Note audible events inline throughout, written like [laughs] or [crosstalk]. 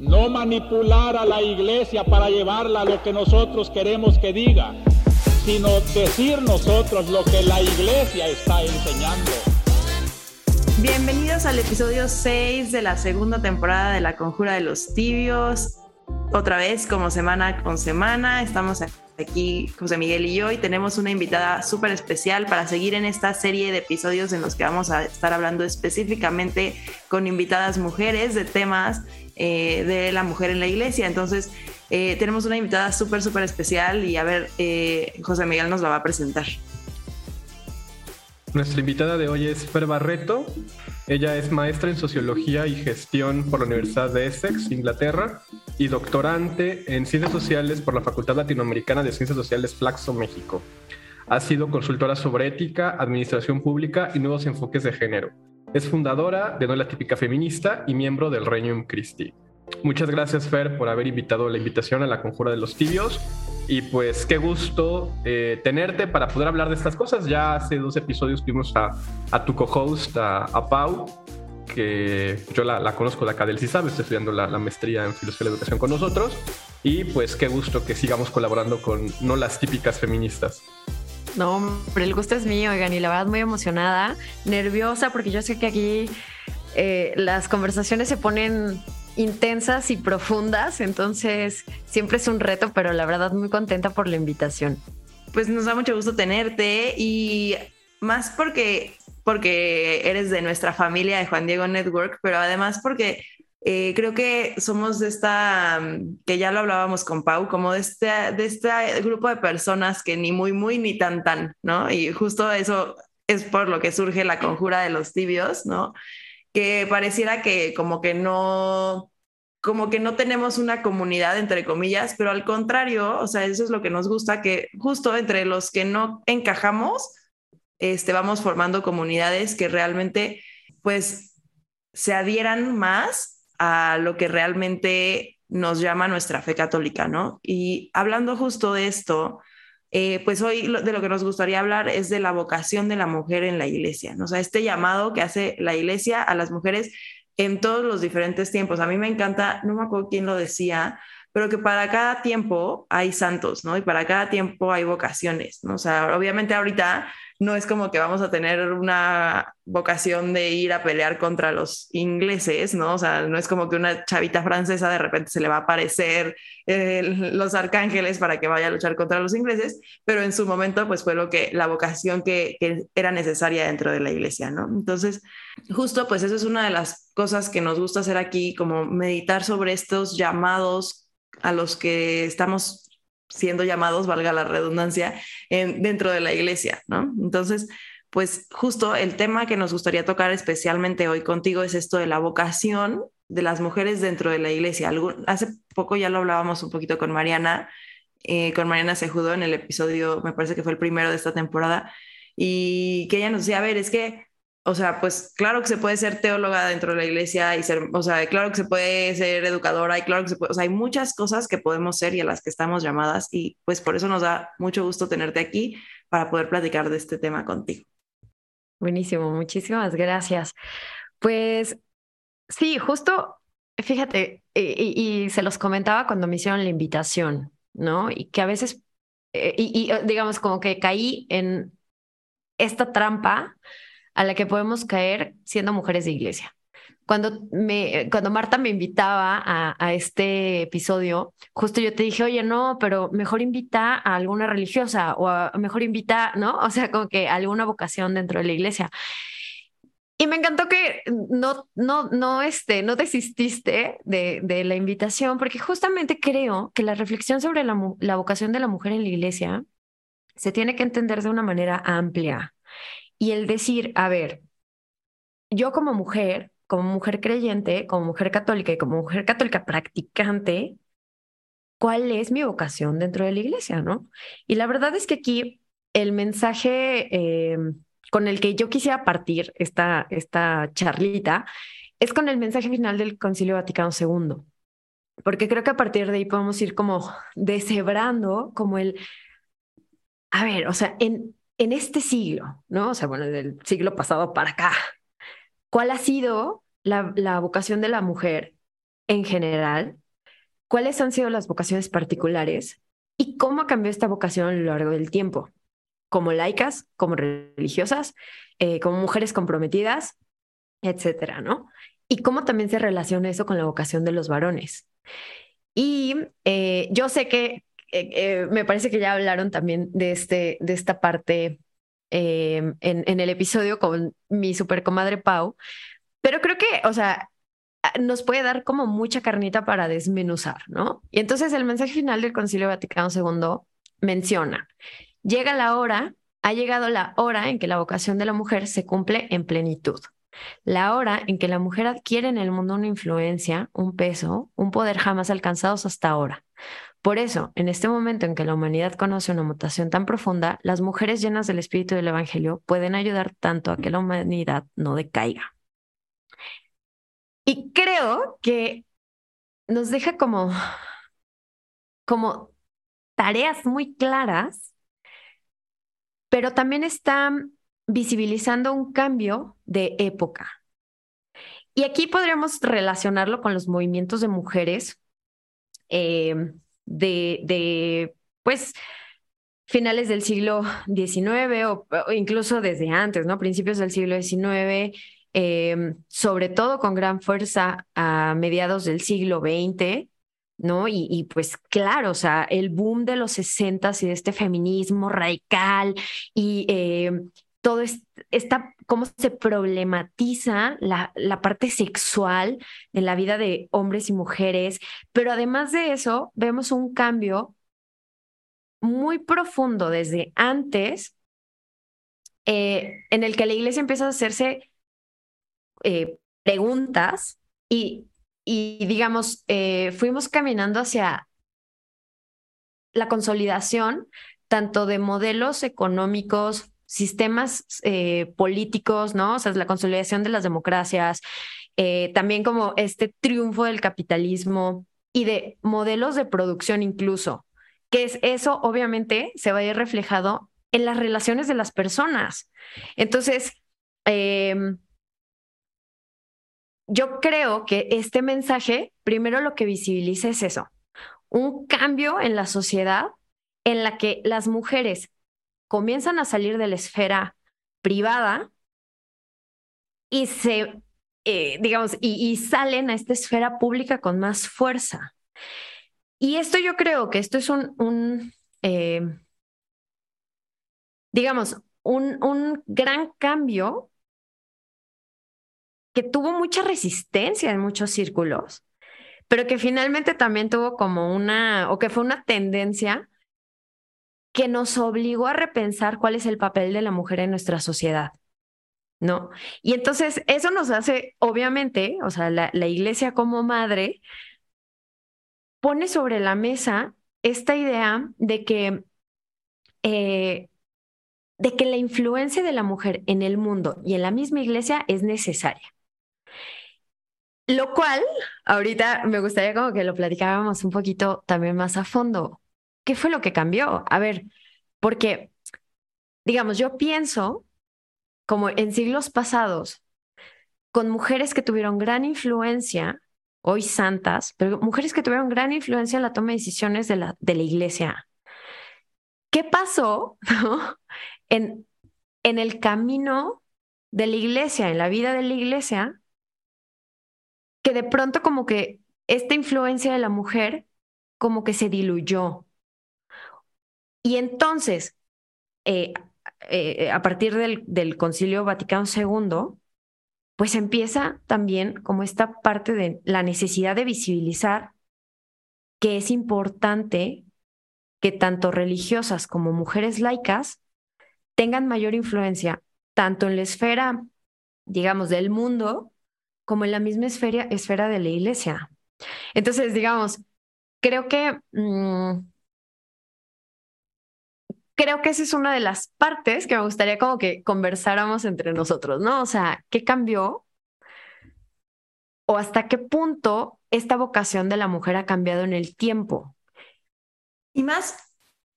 no manipular a la iglesia para llevarla a lo que nosotros queremos que diga, sino decir nosotros lo que la iglesia está enseñando. Bienvenidos al episodio 6 de la segunda temporada de La Conjura de los Tibios. Otra vez, como semana con semana, estamos aquí José Miguel y yo y tenemos una invitada súper especial para seguir en esta serie de episodios en los que vamos a estar hablando específicamente con invitadas mujeres de temas eh, de la mujer en la iglesia. Entonces, eh, tenemos una invitada súper, súper especial y a ver, eh, José Miguel nos la va a presentar. Nuestra invitada de hoy es Fer Barreto. Ella es maestra en Sociología y Gestión por la Universidad de Essex, Inglaterra, y doctorante en Ciencias Sociales por la Facultad Latinoamericana de Ciencias Sociales Flaxo, México. Ha sido consultora sobre ética, administración pública y nuevos enfoques de género. Es fundadora de No la Típica Feminista y miembro del Regnum Christi. Muchas gracias, Fer, por haber invitado la invitación a la Conjura de los Tibios. Y pues qué gusto eh, tenerte para poder hablar de estas cosas. Ya hace dos episodios tuvimos a, a tu co-host, a, Pau, que yo la, conozco de acá del CISAB, estoy estudiando la, la, maestría en Filosofía de la Educación con nosotros. Y pues qué gusto que sigamos colaborando con no las típicas feministas. No, pero el gusto es mío, oigan, y la verdad muy emocionada, nerviosa, porque yo sé que aquí eh, las conversaciones se ponen intensas y profundas, entonces siempre es un reto, pero la verdad muy contenta por la invitación. Pues nos da mucho gusto tenerte y más porque porque eres de nuestra familia de Juan Diego Network, pero además porque eh, creo que somos de esta, mm, que ya lo hablábamos con Pau, como de este, de este grupo de personas que ni muy, muy, ni tan, tan, ¿no? Y justo eso es por lo que surge la conjura de los tibios, ¿no? Que pareciera que como que no, como que no tenemos una comunidad, entre comillas, pero al contrario, o sea, eso es lo que nos gusta, que justo entre los que no encajamos, este, vamos formando comunidades que realmente, pues, se adhieran más a lo que realmente nos llama nuestra fe católica, ¿no? Y hablando justo de esto, eh, pues hoy de lo que nos gustaría hablar es de la vocación de la mujer en la iglesia, ¿no? O sea, este llamado que hace la iglesia a las mujeres en todos los diferentes tiempos. A mí me encanta, no me acuerdo quién lo decía, pero que para cada tiempo hay santos, ¿no? Y para cada tiempo hay vocaciones, ¿no? O sea, obviamente ahorita no es como que vamos a tener una vocación de ir a pelear contra los ingleses, ¿no? O sea, no es como que una chavita francesa de repente se le va a aparecer eh, los arcángeles para que vaya a luchar contra los ingleses, pero en su momento pues fue lo que la vocación que, que era necesaria dentro de la iglesia, ¿no? Entonces, justo pues eso es una de las cosas que nos gusta hacer aquí, como meditar sobre estos llamados a los que estamos siendo llamados, valga la redundancia, en, dentro de la iglesia, ¿no? Entonces, pues justo el tema que nos gustaría tocar especialmente hoy contigo es esto de la vocación de las mujeres dentro de la iglesia. hace poco ya lo hablábamos un poquito con Mariana, eh, con Mariana Sejudo en el episodio, me parece que fue el primero de esta temporada, y que ella nos decía, a ver, es que o sea, pues claro que se puede ser teóloga dentro de la iglesia y ser, o sea, claro que se puede ser educadora y claro que se puede, o sea, hay muchas cosas que podemos ser y a las que estamos llamadas y pues por eso nos da mucho gusto tenerte aquí para poder platicar de este tema contigo. Buenísimo, muchísimas gracias. Pues sí, justo, fíjate, y, se los comentaba cuando me hicieron la invitación, ¿no? Y que a veces, eh, y digamos como que caí en esta trampa a la que podemos caer siendo mujeres de iglesia. Cuando, me, cuando Marta me invitaba a, este episodio, justo yo te dije, oye, no, pero mejor invita a alguna religiosa o mejor invita, ¿no? [laughs] O sea, como que alguna vocación dentro de la iglesia. Y me encantó que no, no, no, este, no desististe de, de la invitación, porque justamente creo que la reflexión sobre la, la vocación de la mujer en la iglesia se tiene que entender de una manera amplia y el decir, a ver, yo como mujer, como mujer creyente, como mujer católica y como mujer católica practicante, ¿cuál es mi vocación dentro de la iglesia, no? Y la verdad es que aquí el mensaje eh, con el que yo quisiera partir esta, esta charlita es con el mensaje final del Concilio Vaticano II, porque creo que a partir de ahí podemos ir como deshebrando como el, a ver, o sea, en, en este siglo, ¿no? O sea, bueno, del siglo pasado para acá, ¿cuál ha sido la, vocación de la mujer en general, cuáles han sido las vocaciones particulares y cómo cambió esta vocación a lo largo del tiempo, como laicas, como religiosas, eh, como mujeres comprometidas, etcétera, ¿no? Y cómo también se relaciona eso con la vocación de los varones. Y eh, yo sé que eh, me parece que ya hablaron también de, este, de esta parte en, en, el episodio con mi super comadre Pau, pero creo que, o sea, nos puede dar como mucha carnita para desmenuzar, ¿no? Y entonces el mensaje final del Concilio Vaticano II menciona, llega la hora, ha llegado la hora en que la vocación de la mujer se cumple en plenitud. La hora en que la mujer adquiere en el mundo una influencia, un peso, un poder jamás alcanzados hasta ahora. Por eso, en este momento en que la humanidad conoce una mutación tan profunda, las mujeres llenas del espíritu del Evangelio pueden ayudar tanto a que la humanidad no decaiga. Y creo que nos deja como, como tareas muy claras, pero también está visibilizando un cambio de época. Y aquí podríamos relacionarlo con los movimientos de mujeres eh, de, de, pues, finales del siglo XIX o, incluso desde antes, ¿no? Principios del siglo XIX, Em, sobre todo con gran fuerza a mediados del siglo XX, ¿no? Y, pues claro, o sea, el boom de los 60 y de este feminismo radical y em, todo esta, cómo se problematiza la, la parte sexual en la vida de hombres y mujeres, pero además de eso, vemos un cambio muy profundo desde antes eh, en el que la iglesia empieza a hacerse eh, preguntas y, y digamos, eh, fuimos caminando hacia la consolidación tanto de modelos económicos, sistemas eh, políticos, ¿no? O sea, la consolidación de las democracias, también como este triunfo del capitalismo y de modelos de producción incluso, que es eso obviamente se va a ir reflejado en las relaciones de las personas. Entonces, eh, yo creo que este mensaje, primero lo que visibiliza es eso, un cambio en la sociedad en la que las mujeres comienzan a salir de la esfera privada y se, eh, digamos, y, salen a esta esfera pública con más fuerza. Y esto yo creo que esto es un, eh, digamos, un, un gran cambio que tuvo mucha resistencia en muchos círculos, pero que finalmente también tuvo como una, o que fue una tendencia que nos obligó a repensar cuál es el papel de la mujer en nuestra sociedad. ¿No? Y entonces eso nos hace, obviamente, o sea, la, iglesia como madre pone sobre la mesa esta idea de que eh, de que la influencia de la mujer en el mundo y en la misma iglesia es necesaria. Lo cual, ahorita me gustaría como que lo platicáramos un poquito también más a fondo. ¿Qué fue lo que cambió? A ver, porque, digamos, yo pienso como en siglos pasados, con mujeres que tuvieron gran influencia, hoy santas, pero mujeres que tuvieron gran influencia en la toma de decisiones de la, de la iglesia. ¿Qué pasó [laughs] en, en el camino de la iglesia, en la vida de la iglesia, que de pronto como que esta influencia de la mujer como que se diluyó. Y entonces, eh, eh, a partir del, Concilio Vaticano II, pues empieza también como esta parte de la necesidad de visibilizar que es importante que tanto religiosas como mujeres laicas tengan mayor influencia, tanto en la esfera, digamos, del mundo, como en la misma esfera, esfera de la iglesia. Entonces, digamos, creo que... Mm, creo que esa es una de las partes que me gustaría como que conversáramos entre nosotros, ¿no? O sea, ¿qué cambió? ¿O hasta qué punto esta vocación de la mujer ha cambiado en el tiempo? Y más,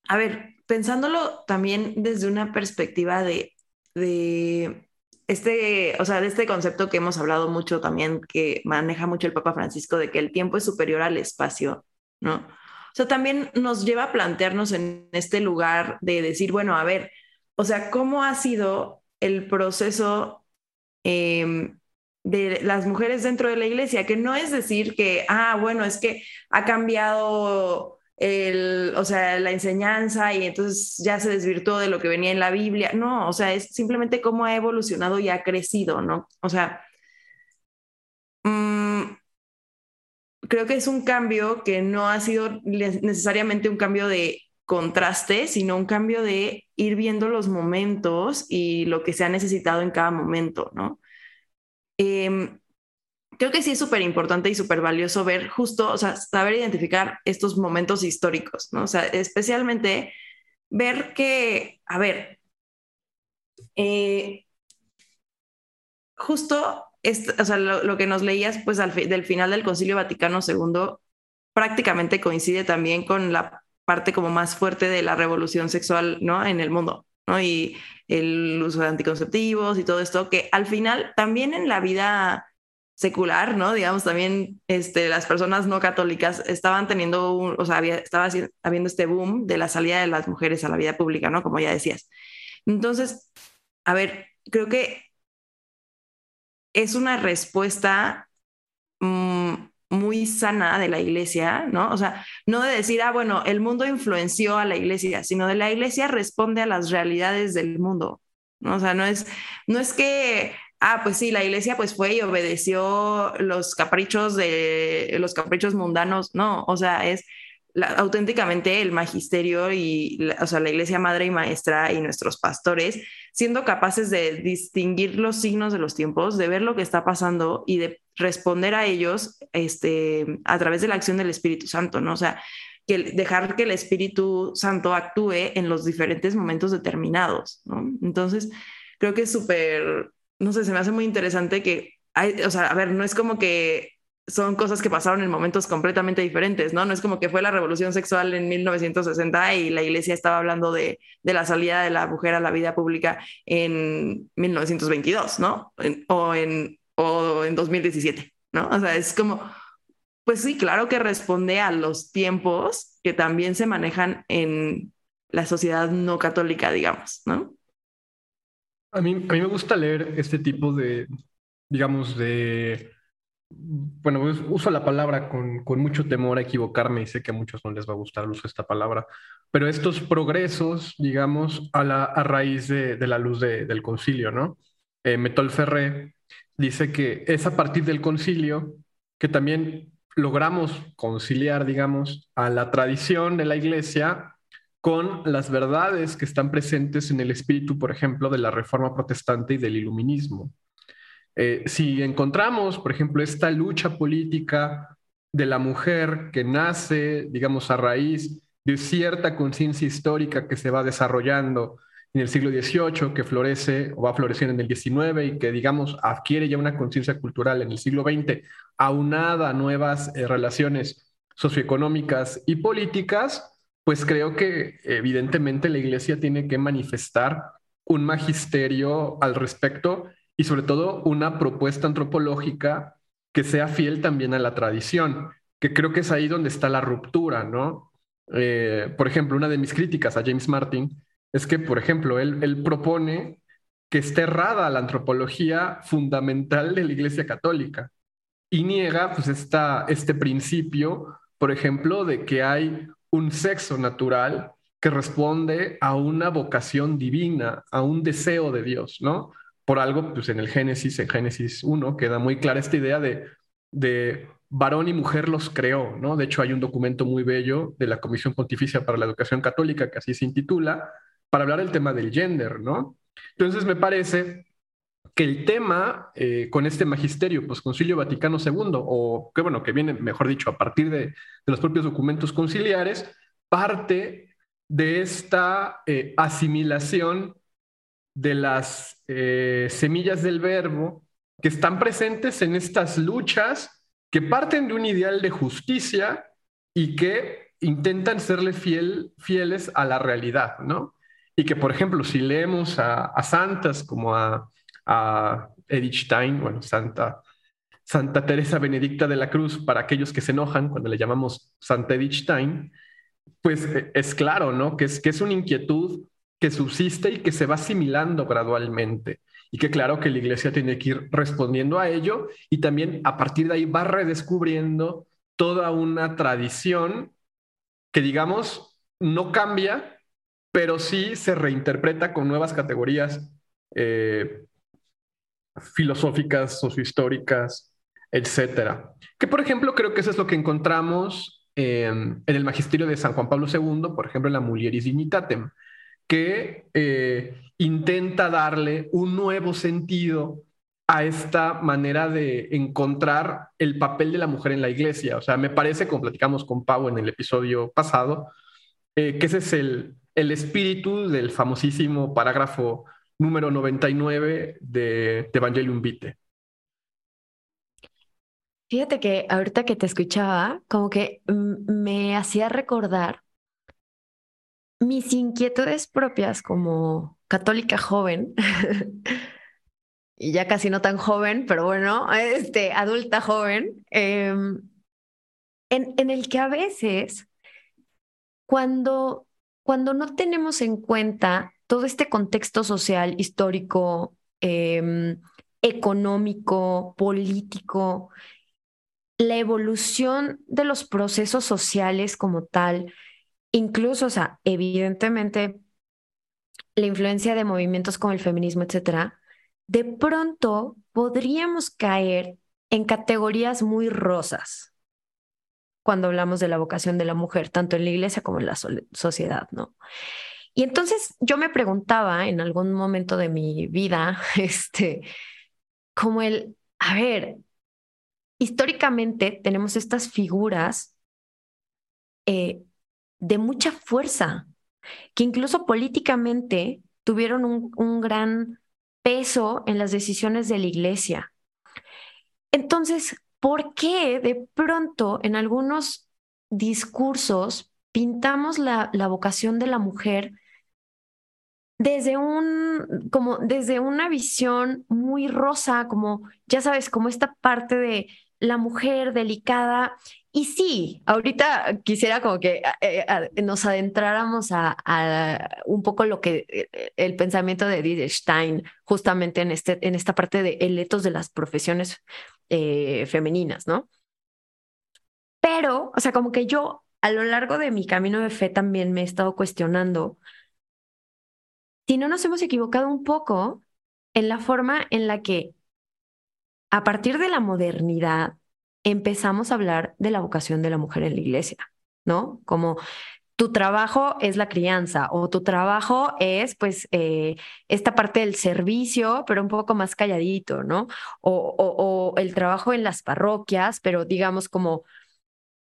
a ver, pensándolo también desde una perspectiva de, de este, o sea, de este concepto que hemos hablado mucho también, que maneja mucho el Papa Francisco, de que el tiempo es superior al espacio, ¿no? O sea, también nos lleva a plantearnos en este lugar de decir, bueno, a ver, o sea, ¿cómo ha sido el proceso em, de las mujeres dentro de la iglesia? Que no es decir que, ah, bueno, es que ha cambiado el, o sea, la enseñanza y entonces ya se desvirtuó de lo que venía en la Biblia. No, o sea, es simplemente cómo ha evolucionado y ha crecido, ¿no? O sea, mm, creo que es un cambio que no ha sido necesariamente un cambio de contraste, sino un cambio de ir viendo los momentos y lo que se ha necesitado en cada momento, ¿no? Em, creo que sí es súper importante y súper valioso ver justo, o sea, saber identificar estos momentos históricos, ¿no? O sea, especialmente ver que, a ver, eh, justo, o sea, lo, que nos leías, pues, al del final del Concilio Vaticano II, prácticamente coincide también con la parte como más fuerte de la revolución sexual, ¿no? En el mundo, ¿no? Y el uso de anticonceptivos y todo esto, que al final también en la vida secular, ¿no? Digamos, también este, las personas no católicas estaban teniendo, o sea, había, estaba habiendo este boom de la salida de las mujeres a la vida pública, ¿no? Como ya decías. Entonces, a ver, creo que es una respuesta mm, muy sana de la iglesia, ¿no? O sea, no de decir, ah, bueno, el mundo influenció a la iglesia, sino de la iglesia responde a las realidades del mundo, ¿no? O sea, no es, no es que ah, pues sí, la iglesia pues fue y obedeció los caprichos de los caprichos mundanos, no, o sea, es auténticamente el magisterio y, o sea, la iglesia madre y maestra y nuestros pastores, siendo capaces de distinguir los signos de los tiempos, de ver lo que está pasando y de responder a ellos este, a través de la acción del Espíritu Santo, ¿no? O sea, que dejar que el Espíritu Santo actúe en los diferentes momentos determinados, ¿no? Entonces, creo que es súper no sé, se me hace muy interesante que, hay, o sea, a ver, no es como que son cosas que pasaron en momentos completamente diferentes, ¿no? No es como que fue la revolución sexual en 1960 y la iglesia estaba hablando de, de la salida de la mujer a la vida pública en 1922, ¿no? o, en, o en 2017, ¿no? O sea, es como, pues sí, claro que responde a los tiempos que también se manejan en la sociedad no católica, digamos, ¿no? A mí, a mí me gusta leer este tipo de, digamos, de, bueno, uso la palabra con, con, mucho temor a equivocarme y sé que a muchos no les va a gustar el uso de esta palabra, pero estos progresos, digamos, a, la, a raíz de, de la luz del concilio, ¿no? Eh, Metol Ferré dice que es a partir del concilio que también logramos conciliar, digamos, a la tradición de la iglesia con las verdades que están presentes en el espíritu, por ejemplo, de la Reforma Protestante y del Iluminismo. Eh, si encontramos, por ejemplo, esta lucha política de la mujer que nace, digamos, a raíz de cierta conciencia histórica que se va desarrollando en el siglo XVIII, que florece o va a florecer en el XIX y que, digamos, adquiere ya una conciencia cultural en el siglo XX, aunada a nuevas eh, relaciones socioeconómicas y políticas, pues creo que evidentemente la iglesia tiene que manifestar un magisterio al respecto y sobre todo una propuesta antropológica que sea fiel también a la tradición, que creo que es ahí donde está la ruptura, ¿no? Eh, por ejemplo, una de mis críticas a James Martin es que, por ejemplo, él, él propone que esté errada la antropología fundamental de la Iglesia Católica y niega pues esta, este principio, por ejemplo, de que hay un sexo natural que responde a una vocación divina, a un deseo de Dios, ¿no? Por algo, pues en el Génesis, en Génesis 1, queda muy clara esta idea de, de varón y mujer los creó, ¿no? De hecho, hay un documento muy bello de la Comisión Pontificia para la Educación Católica, que así se intitula, para hablar del tema del gender, ¿no? Entonces, me parece que el tema eh, con este magisterio, pues Concilio Vaticano II, o que bueno, que viene, mejor dicho, a partir de, los propios documentos conciliares, parte de esta eh, asimilación de las eh, semillas del verbo que están presentes en estas luchas que parten de un ideal de justicia y que intentan serle fiel, fieles a la realidad, ¿no? Y que, por ejemplo, si leemos a santas como a a Edith Stein, bueno, Santa, Santa Teresa Benedicta de la Cruz, para aquellos que se enojan cuando le llamamos Santa Edith Stein, pues eh, es claro, ¿no? Que es, que es una inquietud que subsiste y que se va asimilando gradualmente y que claro que la iglesia tiene que ir respondiendo a ello y también a partir de ahí va redescubriendo toda una tradición que digamos no cambia, pero sí se reinterpreta con nuevas categorías eh, filosóficas, sociohistóricas, etcétera. Que por ejemplo creo que eso es lo que encontramos en el magisterio de San Juan Pablo II, por ejemplo en la Mulieris Dignitatem, que eh, intenta darle un nuevo sentido a esta manera de encontrar el papel de la mujer en la iglesia. O sea, me parece, como platicamos con Pau en el episodio pasado, eh, que ese es el, el espíritu del famosísimo parágrafo número 99 de, de Evangelium Vitae. Fíjate que ahorita que te escuchaba, como que me hacía recordar mis inquietudes propias como católica joven, y ya casi no tan joven, pero bueno, este, adulta joven, em, en, en, el que a veces, cuando, cuando no tenemos en cuenta todo este contexto social, histórico, em, económico, político, la evolución de los procesos sociales como tal, incluso, o sea, evidentemente, la influencia de movimientos como el feminismo, etcétera, de pronto podríamos caer en categorías muy rosas cuando hablamos de la vocación de la mujer, tanto en la iglesia como en la sociedad, ¿no? Y entonces yo me preguntaba en algún momento de mi vida, [laughs] este, como el, a ver, históricamente tenemos estas figuras eh, de mucha fuerza, que incluso políticamente tuvieron un, gran peso en las decisiones de la iglesia. Entonces, ¿por qué de pronto en algunos discursos pintamos la, la, vocación de la mujer desde un, como desde una visión muy rosa, como, ya sabes, como esta parte de la mujer delicada y sí, ahorita quisiera como que eh, eh, nos adentráramos a, un poco lo que eh, el pensamiento de Edith Stein, justamente en, este, en esta parte de el etos de las profesiones femeninas, ¿no? Pero, o sea, como que yo a lo largo de mi camino de fe también me he estado cuestionando si no nos hemos equivocado un poco en la forma en la que a partir de la modernidad, empezamos a hablar de la vocación de la mujer en la iglesia, ¿no? Como tu trabajo es la crianza o tu trabajo es pues eh, esta parte del servicio, pero un poco más calladito, ¿no? O, el trabajo en las parroquias, pero digamos como,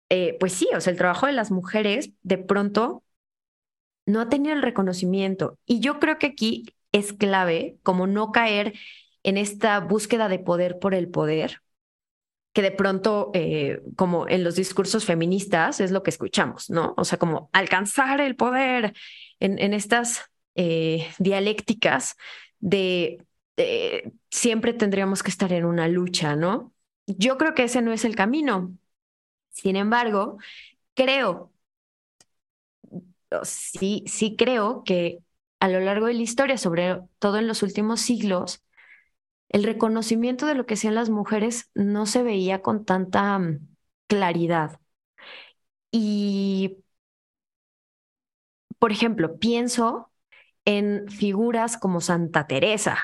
eh, pues sí, o sea, el trabajo de las mujeres de pronto no ha tenido el reconocimiento. Y yo creo que aquí es clave como no caer en esta búsqueda de poder por el poder, que de pronto, eh, como en los discursos feministas, es lo que escuchamos, ¿no? O sea, como alcanzar el poder en, estas eh, dialécticas de siempre tendríamos que estar en una lucha, ¿no? Yo creo que ese no es el camino. Sin embargo, creo, sí, sí creo que a lo largo de la historia, sobre todo en los últimos siglos, el reconocimiento de lo que hacían las mujeres no se veía con tanta mm, claridad. Y, por ejemplo, pienso en figuras como Santa Teresa,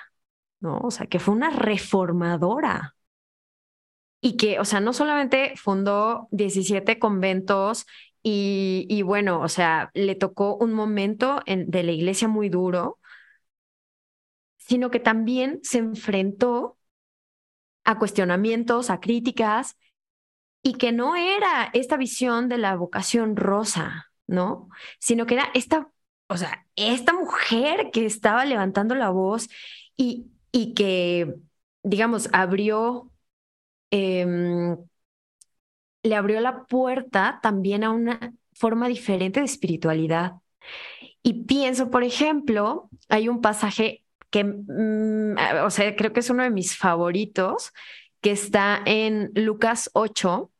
¿no? O sea, que fue una reformadora y que, o sea, no solamente fundó 17 conventos y, bueno, o sea, le tocó un momento en, de la iglesia muy duro, sino que también se enfrentó a cuestionamientos, a críticas, y que no era esta visión de la vocación rosa, ¿no? Sino que era esta, o sea, esta mujer que estaba levantando la voz y, y que, digamos, abrió, em, le abrió la puerta también a una forma diferente de espiritualidad. Y pienso, por ejemplo, hay un pasaje que, mm, o sea, creo que es uno de mis favoritos, que está en Lucas 8,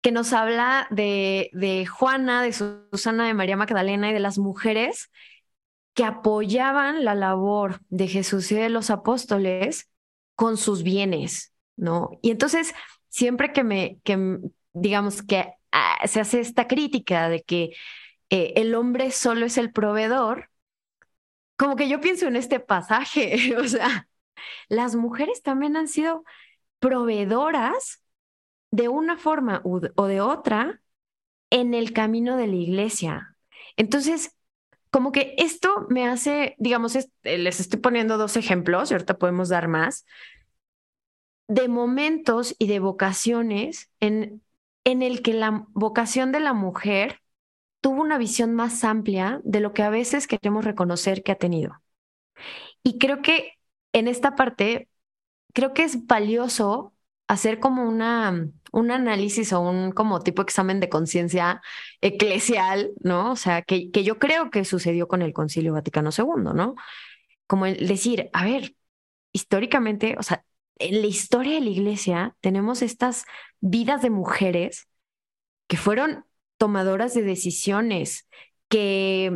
que nos habla de, de Juana, de Susana, de María Magdalena y de las mujeres que apoyaban la labor de Jesús y de los apóstoles con sus bienes, ¿no? Y entonces, siempre que me, que, digamos, que ah, se hace esta crítica de que eh, el hombre solo es el proveedor, como que yo pienso en este pasaje, [laughs] o sea, las mujeres también han sido proveedoras de una forma o de otra en el camino de la iglesia. Entonces, como que esto me hace, digamos, eh, les estoy poniendo dos ejemplos y ahorita podemos dar más, de momentos y de vocaciones en, en el que la vocación de la mujer tuvo una visión más amplia de lo que a veces queremos reconocer que ha tenido. Y creo que en esta parte, creo que es valioso hacer como una, un análisis o un como tipo examen de conciencia eclesial, ¿no? O sea, que, que yo creo que sucedió con el Concilio Vaticano II, ¿no? Como el decir, a ver, históricamente, o sea, en la historia de la iglesia tenemos estas vidas de mujeres que fueron tomadoras de decisiones, que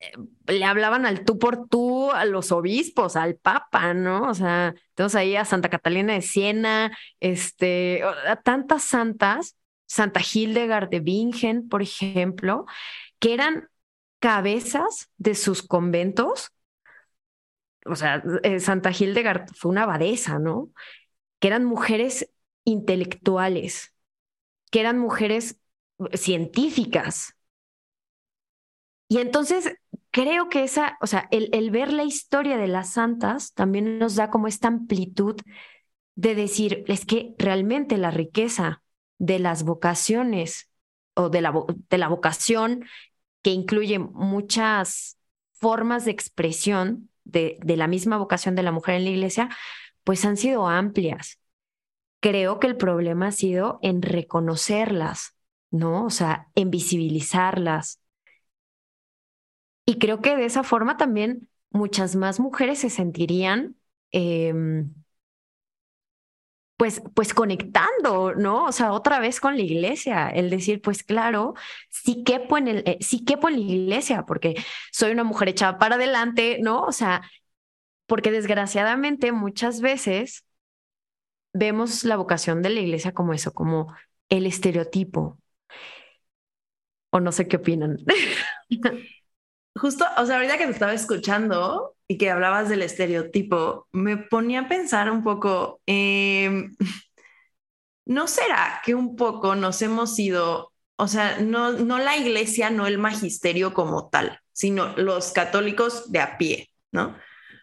eh, le hablaban al tú por tú a los obispos, al papa, ¿no? O sea, tenemos ahí a Santa Catalina de Siena, este, a tantas santas, Santa Hildegard de Bingen, por ejemplo, que eran cabezas de sus conventos. O sea, eh, Santa Hildegard fue una abadesa, ¿no? Que eran mujeres intelectuales, que eran mujeres científicas. Y entonces creo que esa, o sea, el, el, ver la historia de las santas también nos da como esta amplitud de decir, es que realmente la riqueza de las vocaciones o de la, de la vocación que incluye muchas formas de expresión de, de la misma vocación de la mujer en la iglesia, pues han sido amplias. Creo que el problema ha sido en reconocerlas, ¿no? O sea, en visibilizarlas. Y creo que de esa forma también muchas más mujeres se sentirían, em, pues, pues conectando, ¿no? O sea, otra vez con la iglesia, el decir, pues claro, sí quepo en, el, eh, sí quepo en la iglesia, porque soy una mujer echada para adelante, ¿no? O sea, porque desgraciadamente muchas veces vemos la vocación de la iglesia como eso, como el estereotipo, o no sé qué opinan. [laughs] Justo, o sea, ahorita que te estaba escuchando y que hablabas del estereotipo, me ponía a pensar un poco, em, [laughs] ¿no será que un poco nos hemos ido, o sea, no, no la iglesia, no el magisterio como tal, sino los católicos de a pie, ¿no?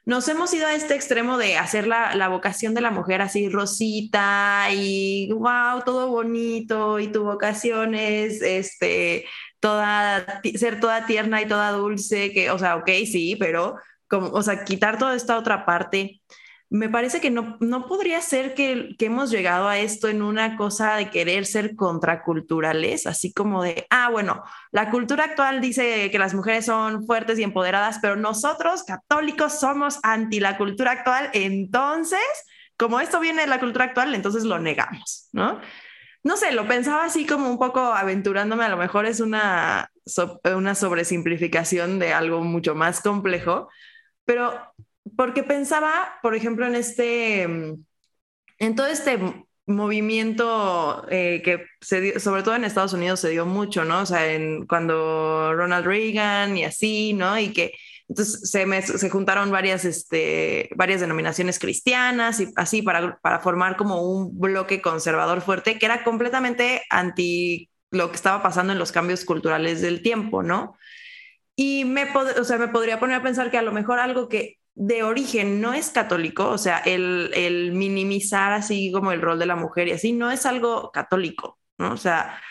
Nos hemos ido a este extremo de hacer la, la vocación de la mujer así rosita y wow, todo bonito y tu vocación es este toda, ser toda tierna y toda dulce, que, o sea, ok, sí, pero, como, o sea, quitar toda esta otra parte, me parece que no, no podría ser que, que hemos llegado a esto en una cosa de querer ser contraculturales, así como de, ah, bueno, la cultura actual dice que las mujeres son fuertes y empoderadas, pero nosotros, católicos, somos anti la cultura actual, entonces, como esto viene de la cultura actual, entonces lo negamos, ¿no? no sé, lo pensaba así como un poco aventurándome, a lo mejor es una, una sobresimplificación de algo mucho más complejo, pero porque pensaba, por ejemplo, en este, en todo este movimiento eh, que se sobre todo en Estados Unidos se dio mucho, ¿no? O sea, en, cuando Ronald Reagan y así, ¿no? Y que entonces se, se juntaron varias, este, varias denominaciones cristianas y así para, para formar como un bloque conservador fuerte que era completamente anti lo que estaba pasando en los cambios culturales del tiempo, ¿no? Y me, o sea, me podría poner a pensar que a lo mejor algo que de origen no es católico, o sea, el, el minimizar así como el rol de la mujer y así, no es algo católico, ¿no? O sea,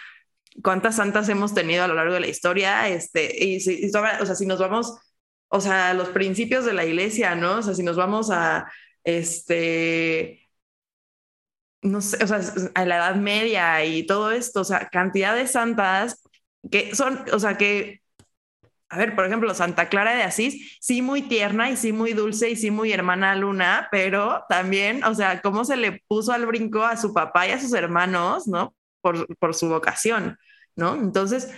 cuántas santas hemos tenido a lo largo de la historia, este, y, si, o sea, si nos vamos o sea, los principios de la iglesia, ¿no? O sea, si nos vamos a, este, no sé, o sea, a la Edad Media y todo esto, o sea, cantidad de santas que son, o sea, que a ver, por ejemplo, Santa Clara de Asís, sí muy tierna y sí muy dulce y sí muy hermana Luna, pero también, o sea, cómo se le puso al brinco a su papá y a sus hermanos, ¿no? Por, por su vocación, ¿no? Entonces,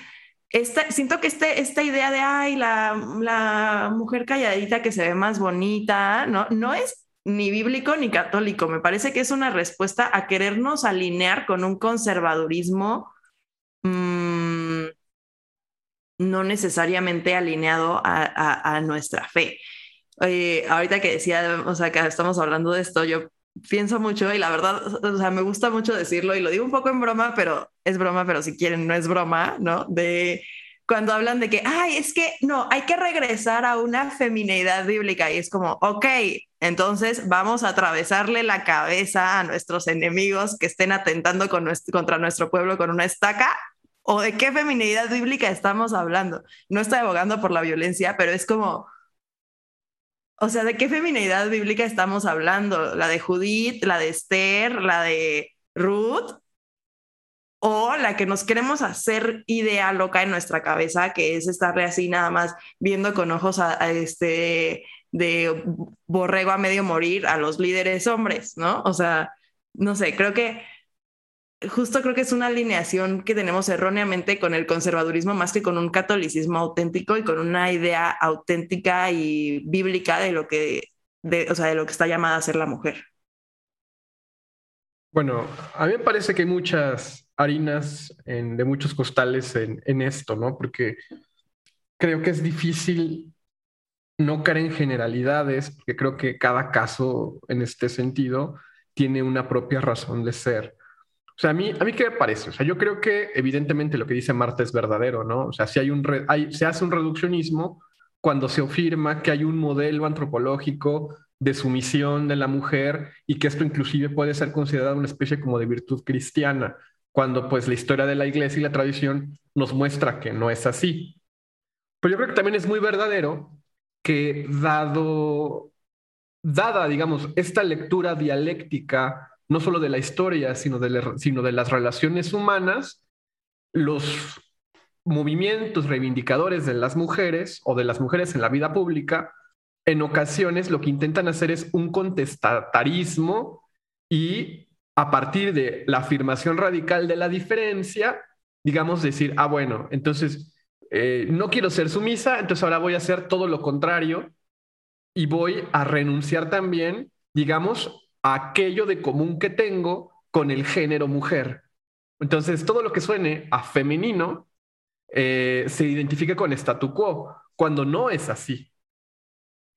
esta, siento que este, esta idea de, ay, la, la mujer calladita que se ve más bonita, ¿no? No es ni bíblico ni católico. Me parece que es una respuesta a querernos alinear con un conservadurismo mmm, no necesariamente alineado a, nuestra fe. Eh, ahorita que decía, o sea, que estamos hablando de esto, yo pienso mucho y la verdad, o sea, me gusta mucho decirlo y lo digo un poco en broma, pero es broma, pero si quieren, no es broma, ¿no? De cuando hablan de que, ay, es que no, hay que regresar a una femineidad bíblica y es como, ok, entonces vamos a atravesarle la cabeza a nuestros enemigos que estén atentando contra nuestro pueblo con una estaca o de qué feminidad bíblica estamos hablando. No estoy abogando por la violencia, pero es como, o sea, ¿de qué feminidad bíblica estamos hablando? ¿La de Judith, la de Esther, la de Ruth? O la que nos queremos hacer idea loca en nuestra cabeza, que es estarle así nada más viendo con ojos a, este de borrego a medio morir a los líderes hombres, ¿no? O sea, no sé, creo que justo creo que es una alineación que tenemos erróneamente con el conservadurismo más que con un catolicismo auténtico y con una idea auténtica y bíblica de lo que, de, o sea, de lo que está llamada a ser la mujer. Bueno, a mí me parece que hay muchas harinas de muchos costales en, en esto, ¿no? Porque creo que es difícil no caer en generalidades, porque creo que cada caso en este sentido tiene una propia razón de ser. O sea, a mí, a mí qué me parece. O sea, yo creo que evidentemente lo que dice Marta es verdadero, ¿no? O sea, si hay un se hace un reduccionismo cuando se afirma que hay un modelo antropológico de sumisión de la mujer y que esto inclusive puede ser considerado una especie como de virtud cristiana, cuando pues la historia de la iglesia y la tradición nos muestra que no es así. Pero yo creo que también es muy verdadero que dado, dada, digamos, esta lectura dialéctica no solo de la historia, sino de, sino de las relaciones humanas, los movimientos reivindicadores de las mujeres o de las mujeres en la vida pública, en ocasiones lo que intentan hacer es un contestatarismo y a partir de la afirmación radical de la diferencia, digamos, decir, ah, bueno, entonces eh, no quiero ser sumisa, entonces ahora voy a hacer todo lo contrario y voy a renunciar también, digamos, aquello de común que tengo con el género mujer. Entonces, todo lo que suene a femenino eh, se identifica con statu quo, cuando no es así.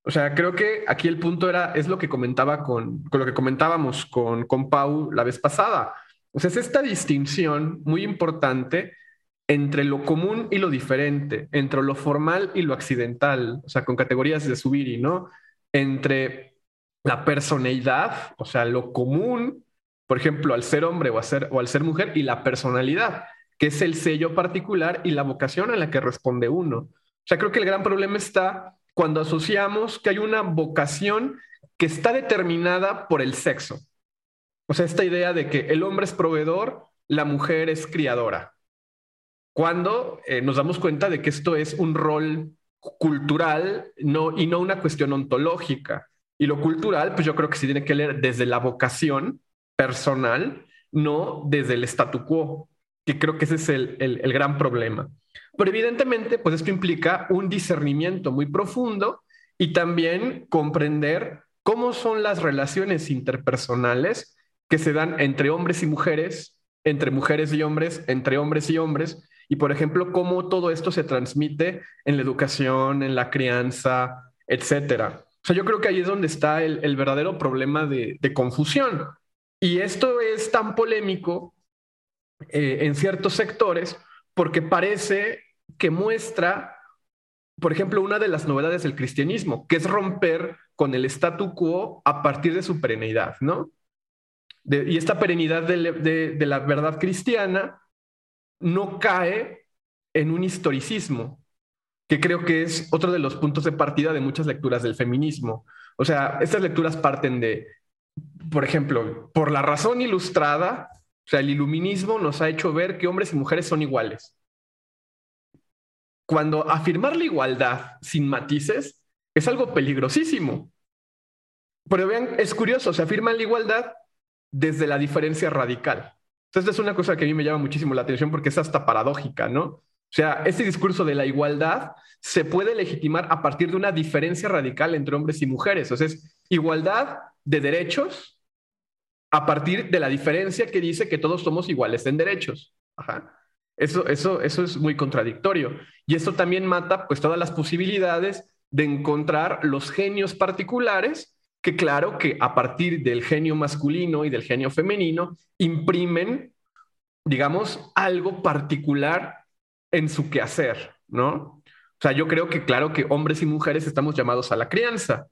O sea, creo que aquí el punto era, es lo que comentaba con, con lo que comentábamos con, con Pau la vez pasada. O sea, es esta distinción muy importante entre lo común y lo diferente, entre lo formal y lo accidental, o sea, con categorías de subir y no, entre la personalidad, o sea, lo común, por ejemplo, al ser hombre o, o al ser mujer, y la personalidad, que es el sello particular y la vocación a la que responde uno. O sea, creo que el gran problema está cuando asociamos que hay una vocación que está determinada por el sexo. O sea, esta idea de que el hombre es proveedor, la mujer es criadora. Cuando eh, nos damos cuenta de que esto es un rol cultural no, y no una cuestión ontológica. Y lo cultural, pues yo creo que se tiene que leer desde la vocación personal, no desde el statu quo, que creo que ese es el, el, gran problema. Pero evidentemente, pues esto implica un discernimiento muy profundo y también comprender cómo son las relaciones interpersonales que se dan entre hombres y mujeres, entre mujeres y hombres, entre hombres y hombres, y por ejemplo, cómo todo esto se transmite en la educación, en la crianza, etcétera. O sea, yo creo que ahí es donde está el, verdadero problema de, confusión. Y esto es tan polémico eh, en ciertos sectores porque parece que muestra, por ejemplo, una de las novedades del cristianismo, que es romper con el statu quo a partir de su perenidad, ¿no? y esta perenidad de la verdad cristiana no cae en un historicismo, que creo que es otro de los puntos de partida de muchas lecturas del feminismo. O sea, estas lecturas parten de, por ejemplo, por la razón ilustrada, o sea, el iluminismo nos ha hecho ver que hombres y mujeres son iguales. cuando afirmar la igualdad sin matices es algo peligrosísimo. Pero vean, es curioso, se afirma la igualdad desde la diferencia radical. Entonces es una cosa que a mí me llama muchísimo la atención porque es hasta paradójica, ¿no? O sea, este discurso de la igualdad se puede legitimar a partir de una diferencia radical entre hombres y mujeres. O sea, es igualdad de derechos a partir de la diferencia que dice que todos somos iguales en derechos. Eso, eso, eso es muy contradictorio. Y esto también mata pues todas las posibilidades de encontrar los genios particulares que claro que a partir del genio masculino y del genio femenino imprimen, digamos, algo particular en su quehacer, ¿no? O sea, yo creo que claro que hombres y mujeres estamos llamados a la crianza.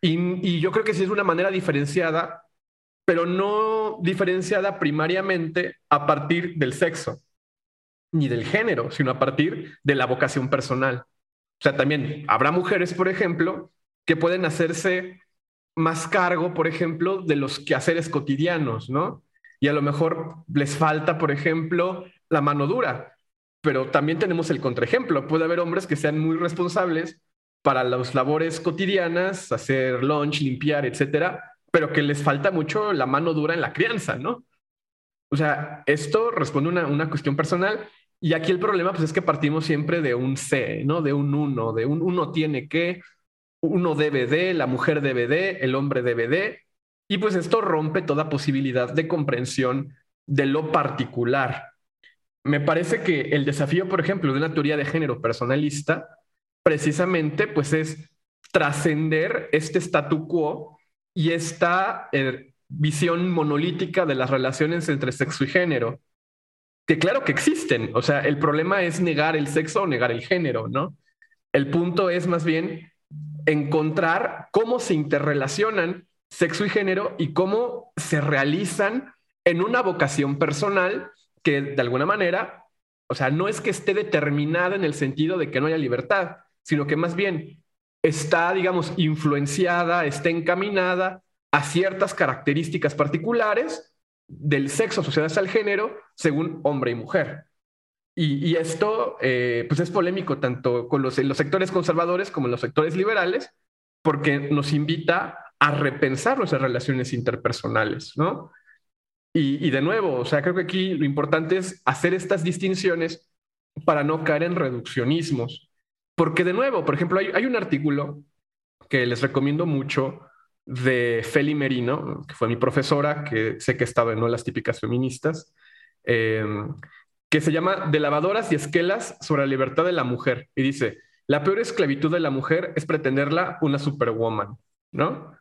Y, yo creo que sí es una manera diferenciada pero no diferenciada primariamente a partir del sexo ni del género, sino a partir de la vocación personal. O sea, también habrá mujeres, por ejemplo, que pueden hacerse más cargo, por ejemplo, de los quehaceres cotidianos, ¿no? Y a lo mejor les falta, por ejemplo, la mano dura, pero también tenemos el contraejemplo. Puede haber hombres que sean muy responsables para las labores cotidianas, hacer lunch, limpiar, etcétera, pero que les falta mucho la mano dura en la crianza, ¿no? O sea, esto responde a una, cuestión personal y aquí el problema pues es que partimos siempre de un C, ¿no? De un uno, de un uno tiene que, uno debe de, la mujer debe de, el hombre debe de, y pues esto rompe toda posibilidad de comprensión de lo particular. Me parece que el desafío, por ejemplo, de una teoría de género personalista, precisamente pues es trascender este statu quo y esta eh, visión monolítica de las relaciones entre sexo y género, que claro que existen, o sea, el problema es negar el sexo o negar el género, ¿no? El punto es más bien encontrar cómo se interrelacionan sexo y género y cómo se realizan en una vocación personal que de alguna manera, o sea, no es que esté determinada en el sentido de que no haya libertad, sino que más bien está, digamos, influenciada, está encaminada a ciertas características particulares del sexo asociadas al género según hombre y mujer. Y, esto eh, pues es polémico tanto con los, los sectores conservadores como en los sectores liberales, porque nos invita a repensar nuestras relaciones interpersonales, ¿no? Y, de nuevo, o sea, creo que aquí lo importante es hacer estas distinciones para no caer en reduccionismos. Porque de nuevo, por ejemplo, hay, un artículo que les recomiendo mucho de Feli Merino, que fue mi profesora, que sé que estaba en las típicas feministas, em, que se llama De lavadoras y esquelas sobre la libertad de la mujer. Y dice, la peor esclavitud de la mujer es pretenderla una superwoman, ¿no?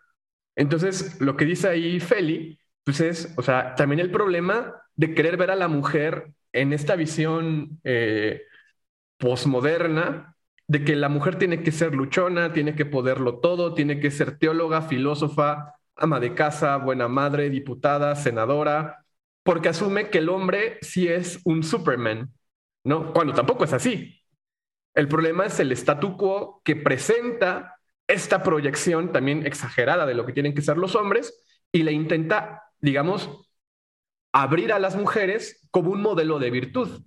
Entonces, lo que dice ahí Feli, pues es, o sea, también el problema de querer ver a la mujer en esta visión eh, posmoderna de que la mujer tiene que ser luchona, tiene que poderlo todo, tiene que ser teóloga, filósofa, ama de casa, buena madre, diputada, senadora, porque asume que el hombre sí es un Superman, ¿no? Cuando tampoco es así. El problema es el statu quo que presenta esta proyección también exagerada de lo que tienen que ser los hombres y le intenta, digamos, abrir a las mujeres como un modelo de virtud,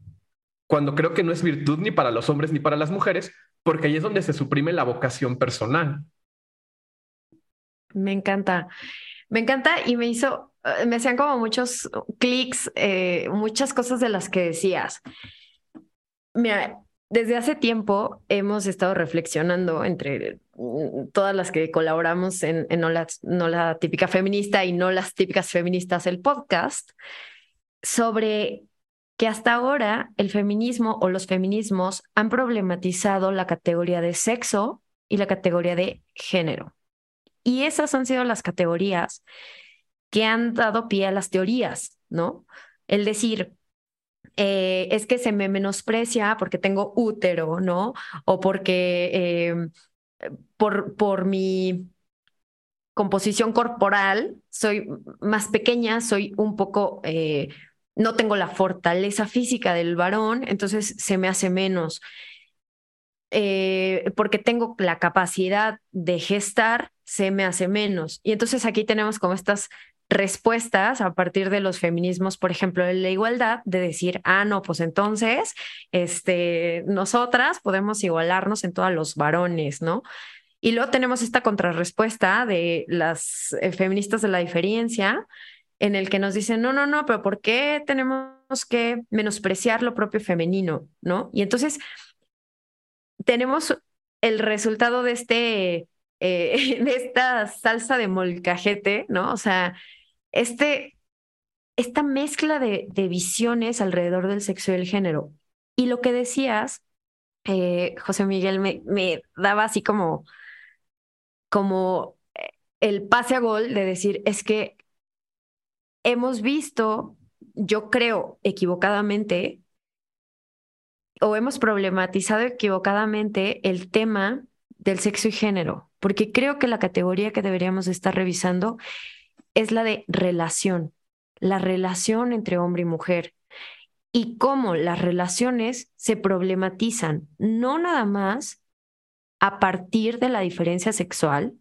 cuando creo que no es virtud ni para los hombres ni para las mujeres, porque ahí es donde se suprime la vocación personal. Me encanta. Me encanta y me hizo, eh, me hacían como muchos clics, eh, muchas cosas de las que decías. Mira, desde hace tiempo hemos estado reflexionando entre todas las que colaboramos en, en no, la, no, la, típica feminista y no las típicas feministas, el podcast, sobre que hasta ahora el feminismo o los feminismos han problematizado la categoría de sexo y la categoría de género. Y esas han sido las categorías que han dado pie a las teorías, ¿no? El decir, eh, es que se me menosprecia porque tengo útero, ¿no? O porque eh, por, por mi composición corporal soy más pequeña, soy un poco eh, no tengo la fortaleza física del varón, entonces se me hace menos. Eh, porque tengo la capacidad de gestar, se me hace menos. Y entonces aquí tenemos como estas respuestas a partir de los feminismos, por ejemplo, de la igualdad, de decir, ah, no, pues entonces, este, nosotras podemos igualarnos en todos los varones, ¿no? Y luego tenemos esta contrarrespuesta de las eh, feministas de la diferencia, en el que nos dicen, no, no, no, pero ¿por qué tenemos que menospreciar lo propio femenino? ¿No? Y entonces tenemos el resultado de este, eh, [laughs] de esta salsa de molcajete, ¿no? O sea, este, esta mezcla de, visiones alrededor del sexo y el género. Y lo que decías, eh, José Miguel, me, me daba así como, como eh, el pase a gol de decir, es que hemos visto, yo creo equivocadamente, o hemos problematizado equivocadamente el tema del sexo y género, porque creo que la categoría que deberíamos estar revisando es la de relación, la relación entre hombre y mujer y cómo las relaciones se problematizan, no nada más a partir de la diferencia sexual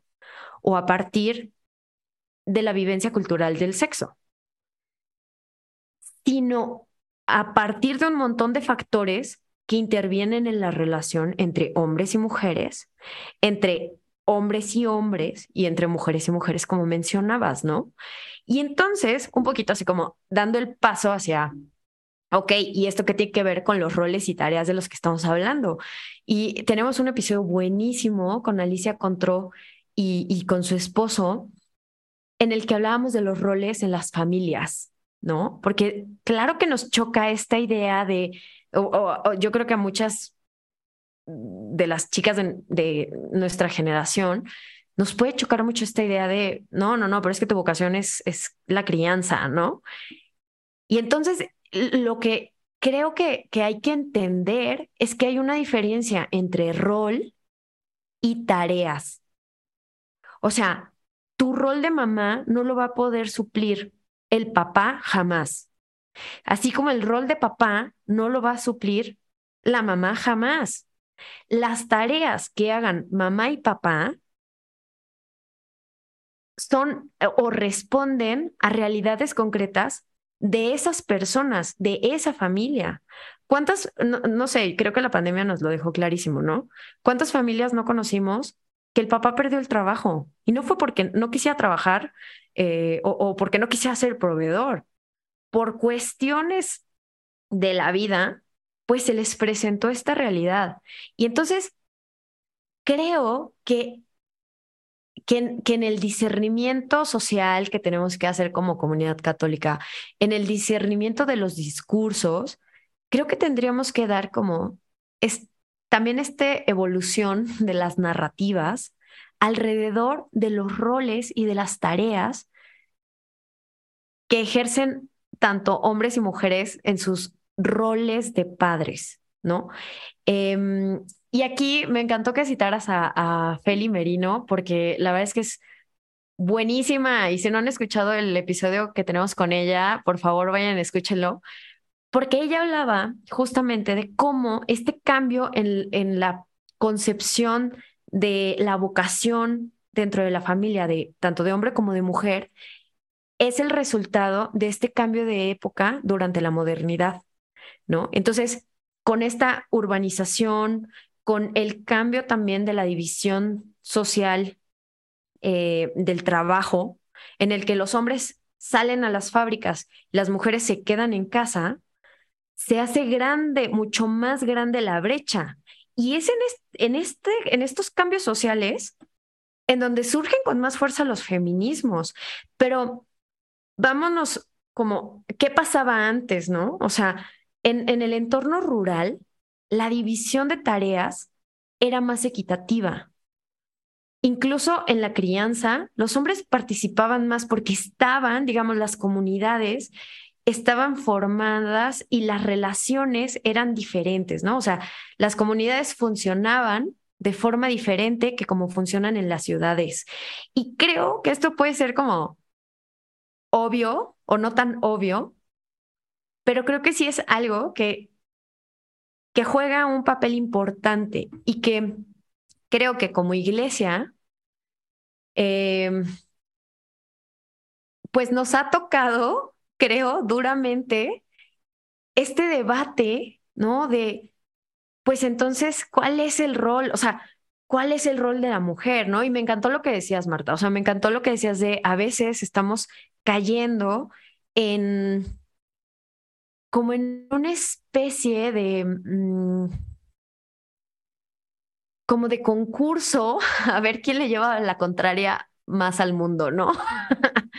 o a partir de la vivencia cultural del sexo, sino a partir de un montón de factores que intervienen en la relación entre hombres y mujeres, entre hombres y hombres y entre mujeres y mujeres, como mencionabas, ¿no? Y entonces, un poquito así como dando el paso hacia, ok, ¿y esto qué tiene que ver con los roles y tareas de los que estamos hablando? Y tenemos un episodio buenísimo con Alicia Contró y, con su esposo, en el que hablábamos de los roles en las familias, ¿no? Porque claro que nos choca esta idea de, o, yo creo que a muchas de las chicas de, nuestra generación nos puede chocar mucho esta idea de, no, no, no, pero es que tu vocación es, es la crianza, ¿no? Y entonces lo que creo que, que hay que entender es que hay una diferencia entre rol y tareas. O sea, tu rol de mamá no lo va a poder suplir el papá jamás. Así como el rol de papá no lo va a suplir la mamá jamás. Las tareas que hagan mamá y papá son o responden a realidades concretas de esas personas, de esa familia. ¿Cuántas, no, sé, creo que la pandemia nos lo dejó clarísimo, ¿no? ¿Cuántas familias no conocimos que el papá perdió el trabajo? Y no fue porque no quisiera trabajar eh, o, porque no quisiera ser proveedor. Por cuestiones de la vida, pues se les presentó esta realidad. Y entonces, creo que, que, en el discernimiento social que tenemos que hacer como comunidad católica, en el discernimiento de los discursos, creo que tendríamos que dar como es, también esta evolución de las narrativas alrededor de los roles y de las tareas que ejercen tanto hombres y mujeres en sus roles de padres, ¿no? Em, y aquí me encantó que citaras a, a Feli Merino, porque la verdad es que es buenísima. Y si no han escuchado el episodio que tenemos con ella, por favor vayan, escúchenlo. Porque ella hablaba justamente de cómo este cambio en, en la concepción de la vocación dentro de la familia, de tanto de hombre como de mujer, es el resultado de este cambio de época durante la modernidad, ¿no? Entonces, con esta urbanización, con el cambio también de la división social eh, del trabajo, en el que los hombres salen a las fábricas, las mujeres se quedan en casa, se hace grande, mucho más grande la brecha. Y es en, este, en estos cambios sociales en donde surgen con más fuerza los feminismos. Pero vámonos como, ¿qué pasaba antes, no? O sea, en, en el entorno rural, la división de tareas era más equitativa. Incluso en la crianza, los hombres participaban más porque estaban, digamos, las comunidades estaban formadas y las relaciones eran diferentes, ¿no? O sea, las comunidades funcionaban de forma diferente que como funcionan en las ciudades. Y creo que esto puede ser como obvio o no tan obvio, pero creo que sí es algo que, que juega un papel importante y que creo que como iglesia em, pues nos ha tocado, creo, duramente este debate, ¿no? De, pues entonces, ¿cuál es el rol? O sea, ¿cuál es el rol de la mujer, ¿no? Y me encantó lo que decías, Marta, o sea, me encantó lo que decías de, a veces estamos cayendo en, como en una especie de... Mm, como de concurso, [laughs] a ver quién le lleva la contraria más al mundo, ¿no? [laughs]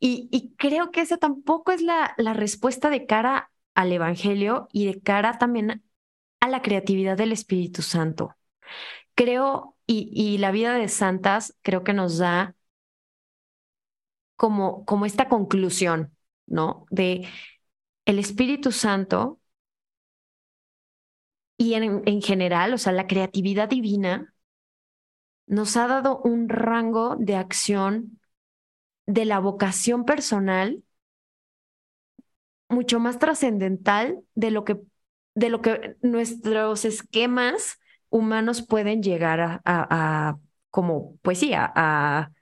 y, creo que esa tampoco es la, la respuesta de cara al Evangelio y de cara también a la creatividad del Espíritu Santo. Creo, y, y la vida de santas creo que nos da como, como esta conclusión, ¿no? De el Espíritu Santo y en, en general, o sea, la creatividad divina nos ha dado un rango de acción de la vocación personal mucho más trascendental de lo que de lo que nuestros esquemas humanos pueden llegar a, a, como poesía, a, a,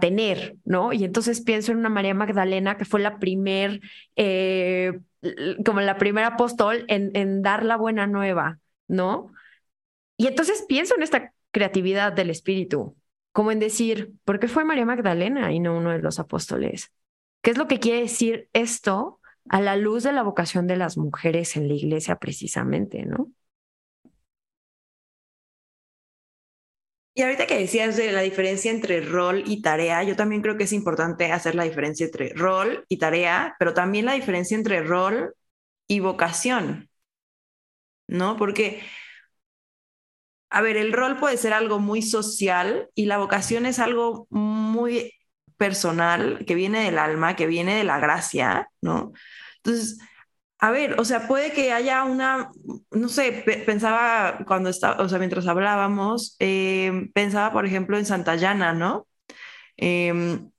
tener, ¿no? Y entonces pienso en una María Magdalena que fue la primer, eh, como la primera apóstol en, en dar la buena nueva, ¿no? Y entonces pienso en esta creatividad del espíritu, como en decir, ¿por qué fue María Magdalena y no uno de los apóstoles? ¿Qué es lo que quiere decir esto a la luz de la vocación de las mujeres en la iglesia precisamente, ¿no? Y ahorita que decías de la diferencia entre rol y tarea, yo también creo que es importante hacer la diferencia entre rol y tarea, pero también la diferencia entre rol y vocación, ¿no? Porque a ver, el rol puede ser algo muy social y la vocación es algo muy personal, que viene del alma, que viene de la gracia, ¿no? Entonces, a ver, o sea, puede que haya una, no sé, pensaba cuando estaba, o sea, mientras hablábamos, em, pensaba, por ejemplo, en Santa Llana, ¿no? Em,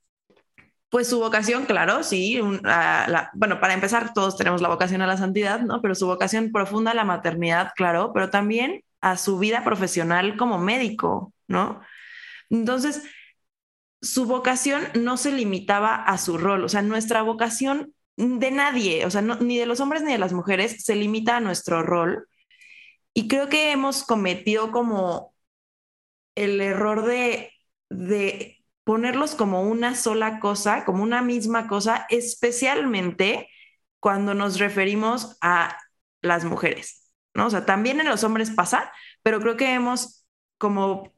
pues su vocación, claro, sí, bueno, para empezar, todos tenemos la vocación a la santidad, ¿no? Pero su vocación profunda a la maternidad, claro, pero también a su vida profesional como médico, ¿no? Entonces, su vocación no se limitaba a su rol, o sea, nuestra vocación de nadie, o sea, ni de los hombres ni de las mujeres, se limita a nuestro rol. Y creo que hemos cometido como el error de, de ponerlos como una sola cosa, como una misma cosa, especialmente cuando nos referimos a las mujeres. ¿no? O sea, también en los hombres pasa, pero creo que hemos como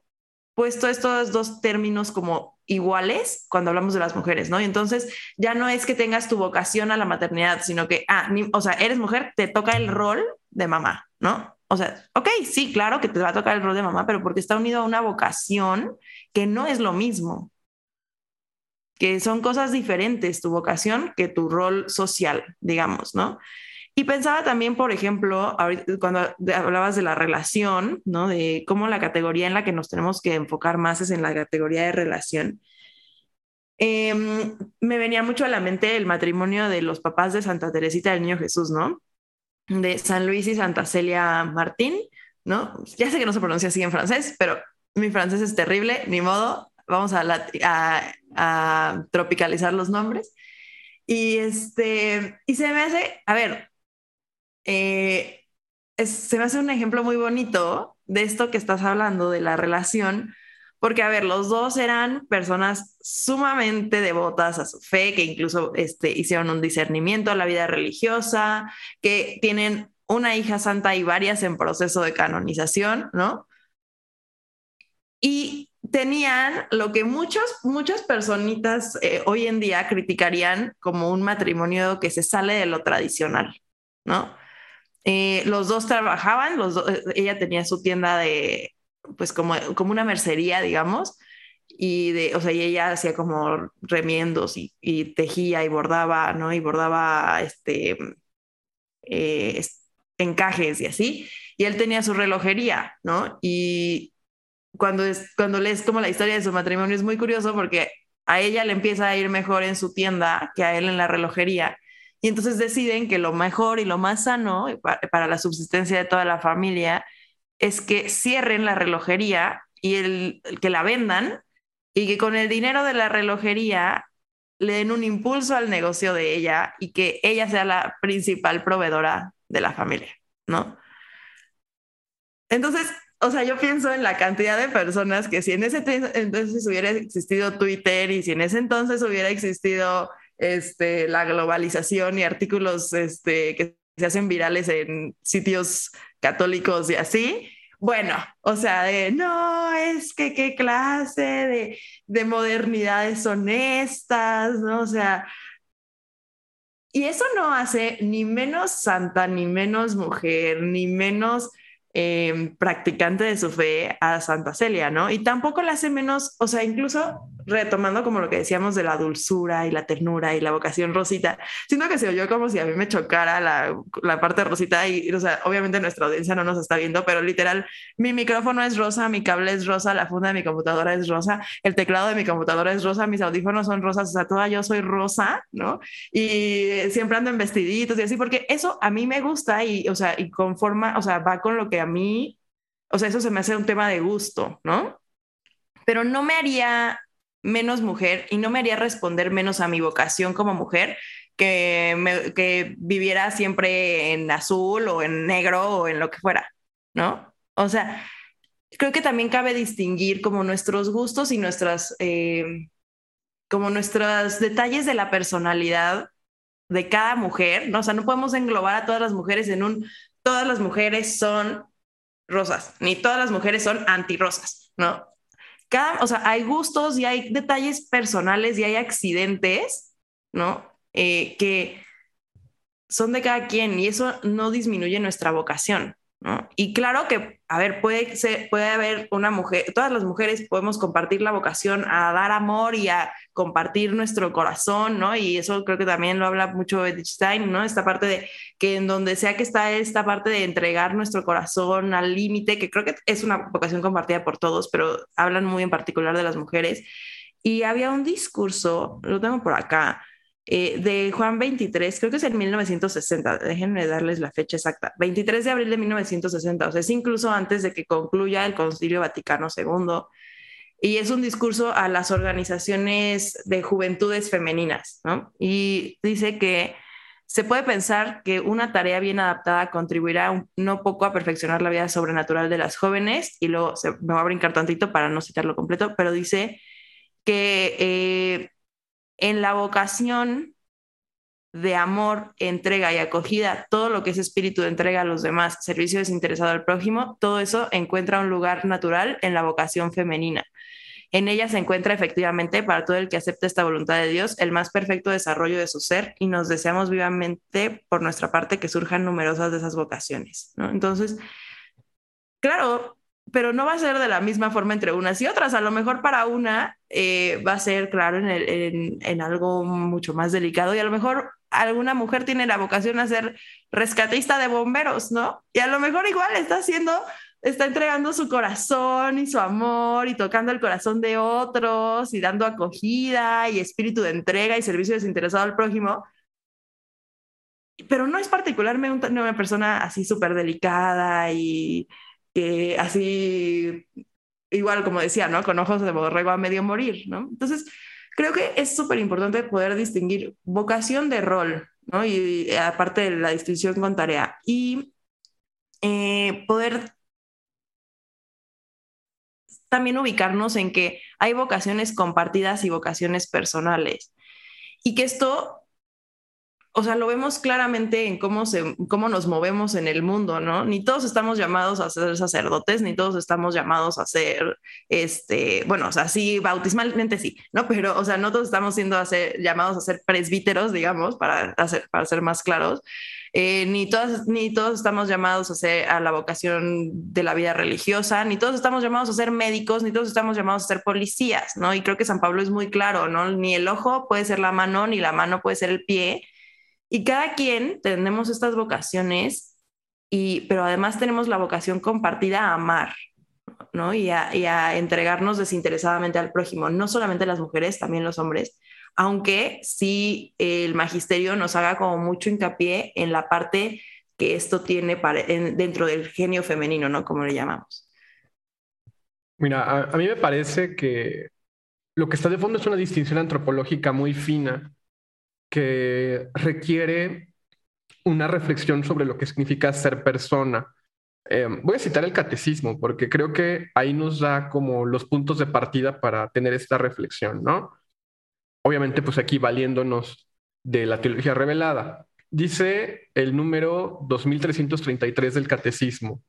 puesto estos dos términos como iguales cuando hablamos de las mujeres, ¿no? Y entonces ya no es que tengas tu vocación a la maternidad, sino que, ah, o sea, eres mujer, te toca el rol de mamá, ¿no? O sea, ok, sí, claro que te va a tocar el rol de mamá, pero porque está unido a una vocación que no es lo mismo, que son cosas diferentes tu vocación que tu rol social, digamos, ¿no? Y pensaba también, por ejemplo, cuando hablabas de la relación, ¿no? De cómo la categoría en la que nos tenemos que enfocar más es en la categoría de relación. Em, me venía mucho a la mente el matrimonio de los papás de Santa Teresita del Niño Jesús, ¿no? De San Luis y Santa Celia Martín, ¿no? Ya sé que no se pronuncia así en francés, pero mi francés es terrible, ni modo, vamos a, a, a tropicalizar los nombres. Y este, y se me hace, a ver, eh, se me hace un ejemplo muy bonito de esto que estás hablando, de la relación, porque, a ver, los dos eran personas sumamente devotas a su fe, que incluso este, hicieron un discernimiento a la vida religiosa, que tienen una hija santa y varias en proceso de canonización, ¿no? Y tenían lo que muchos, muchas personitas eh, hoy en día criticarían como un matrimonio que se sale de lo tradicional, ¿no? Eh, los dos trabajaban, eh, ella tenía su tienda de, pues como, como una mercería, digamos, y de, o sea, ella hacía como remiendos y, tejía y bordaba, ¿no? Y bordaba, este, eh, encajes y así, y él tenía su relojería, ¿no? Y cuando, cuando lees como la historia de su matrimonio es muy curioso porque a ella le empieza a ir mejor en su tienda que a él en la relojería y entonces deciden que lo mejor y lo más sano para la subsistencia de toda la familia es que cierren la relojería y el, que la vendan y que con el dinero de la relojería le den un impulso al negocio de ella y que ella sea la principal proveedora de la familia, ¿no? Entonces, o sea, yo pienso en la cantidad de personas que si en ese entonces hubiera existido Twitter y si en ese entonces hubiera existido este, la globalización y artículos este, que se hacen virales en sitios católicos y así, bueno, o sea, no, es que qué clase de, de modernidades honestas, ¿no? O sea, y eso no hace ni menos santa, ni menos mujer, ni menos Em, practicante de su fe a Santa Celia, ¿no? Y tampoco le hace menos, o sea, incluso retomando como lo que decíamos de la dulzura y la ternura y la vocación rosita, siento que se oyó como si a mí me chocara la, la parte rosita y, o sea, obviamente nuestra audiencia no nos está viendo, pero literal, mi micrófono es rosa, mi cable es rosa, la funda de mi computadora es rosa, el teclado de mi computadora es rosa, mis audífonos son rosas, o sea, toda yo soy rosa, ¿no? Y siempre ando en vestiditos y así, porque eso a mí me gusta y, o sea, y conforma, o sea, va con lo que a mí, o sea, eso se me hace un tema de gusto, ¿no? Pero no me haría menos mujer y no me haría responder menos a mi vocación como mujer que, que viviera siempre en azul o en negro o en lo que fuera, ¿no? O sea, creo que también cabe distinguir como nuestros gustos y nuestras, eh, como nuestros detalles de la personalidad de cada mujer, ¿no? O sea, no podemos englobar a todas las mujeres en un, todas las mujeres son rosas, ni todas las mujeres son antirrosas, ¿no? O sea, hay gustos y hay detalles personales y hay accidentes, ¿no? Eh, que son de cada quien y eso no disminuye nuestra vocación, y claro que, a ver, puede, ser, puede haber una mujer, todas las mujeres podemos compartir la vocación a dar amor y a compartir nuestro corazón, ¿no? Y eso creo que también lo habla mucho Stein, ¿no? Esta parte de que en donde sea que está esta parte de entregar nuestro corazón al límite, que creo que es una vocación compartida por todos, pero hablan muy en particular de las mujeres. Y había un discurso, lo tengo por acá, eh, de Juan 23, creo que es en 1960, déjenme darles la fecha exacta, 23 de abril de 1960, o sea, es incluso antes de que concluya el Concilio Vaticano II, y es un discurso a las organizaciones de juventudes femeninas, ¿no? Y dice que se puede pensar que una tarea bien adaptada contribuirá no poco a perfeccionar la vida sobrenatural de las jóvenes, y luego se, me va a brincar tantito para no citarlo completo, pero dice que... Eh, en la vocación de amor, entrega y acogida, todo lo que es espíritu de entrega a los demás, servicio desinteresado al prójimo, todo eso encuentra un lugar natural en la vocación femenina. En ella se encuentra efectivamente para todo el que acepta esta voluntad de Dios el más perfecto desarrollo de su ser y nos deseamos vivamente por nuestra parte que surjan numerosas de esas vocaciones. Entonces, claro, pero no va a ser de la misma forma entre unas y otras. A lo mejor para una eh, va a ser, claro, en, en, algo mucho más delicado y a lo mejor alguna mujer tiene la vocación a ser rescatista de bomberos, ¿no? Y a lo mejor igual está haciendo, está entregando su corazón y su amor y tocando el corazón de otros y dando acogida y espíritu de entrega y servicio desinteresado al prójimo. Pero no es particularmente una persona así súper delicada y que así, igual como decía, ¿no? Con ojos de borrego a medio morir, ¿no? Entonces, creo que es súper importante poder distinguir vocación de rol, ¿no? Y, aparte de la distinción con tarea. Y eh, poder también ubicarnos en que hay vocaciones compartidas y vocaciones personales. Y que esto o sea, lo vemos claramente en cómo, se, cómo nos movemos en el mundo, ¿no? Ni todos estamos llamados a ser sacerdotes, ni todos estamos llamados a ser, este, bueno, o sea, sí, bautismalmente sí, ¿no? Pero, o sea, no todos estamos siendo llamados a ser presbíteros, digamos, para, hacer, para ser más claros. Eh, ni, todos, ni todos estamos llamados a, ser, a la vocación de la vida religiosa, ni todos estamos llamados a ser médicos, ni todos estamos llamados a ser policías, ¿no? Y creo que San Pablo es muy claro, ¿no? Ni el ojo puede ser la mano, ni la mano puede ser el pie, y cada quien tenemos estas vocaciones, y, pero además tenemos la vocación compartida a amar, ¿no? Y a, entregarnos desinteresadamente al prójimo, no solamente las mujeres, también los hombres, aunque sí el magisterio nos haga como mucho hincapié en la parte que esto tiene dentro del genio femenino, ¿no? Como le llamamos. Mira, a, mí me parece que lo que está de fondo es una distinción antropológica muy fina que requiere una reflexión sobre lo que significa ser persona. Eh, voy a citar el catecismo porque creo que ahí nos da como los puntos de partida para tener esta reflexión, ¿no? Obviamente, pues aquí valiéndonos de la teología revelada. Dice el número 2333 del catecismo.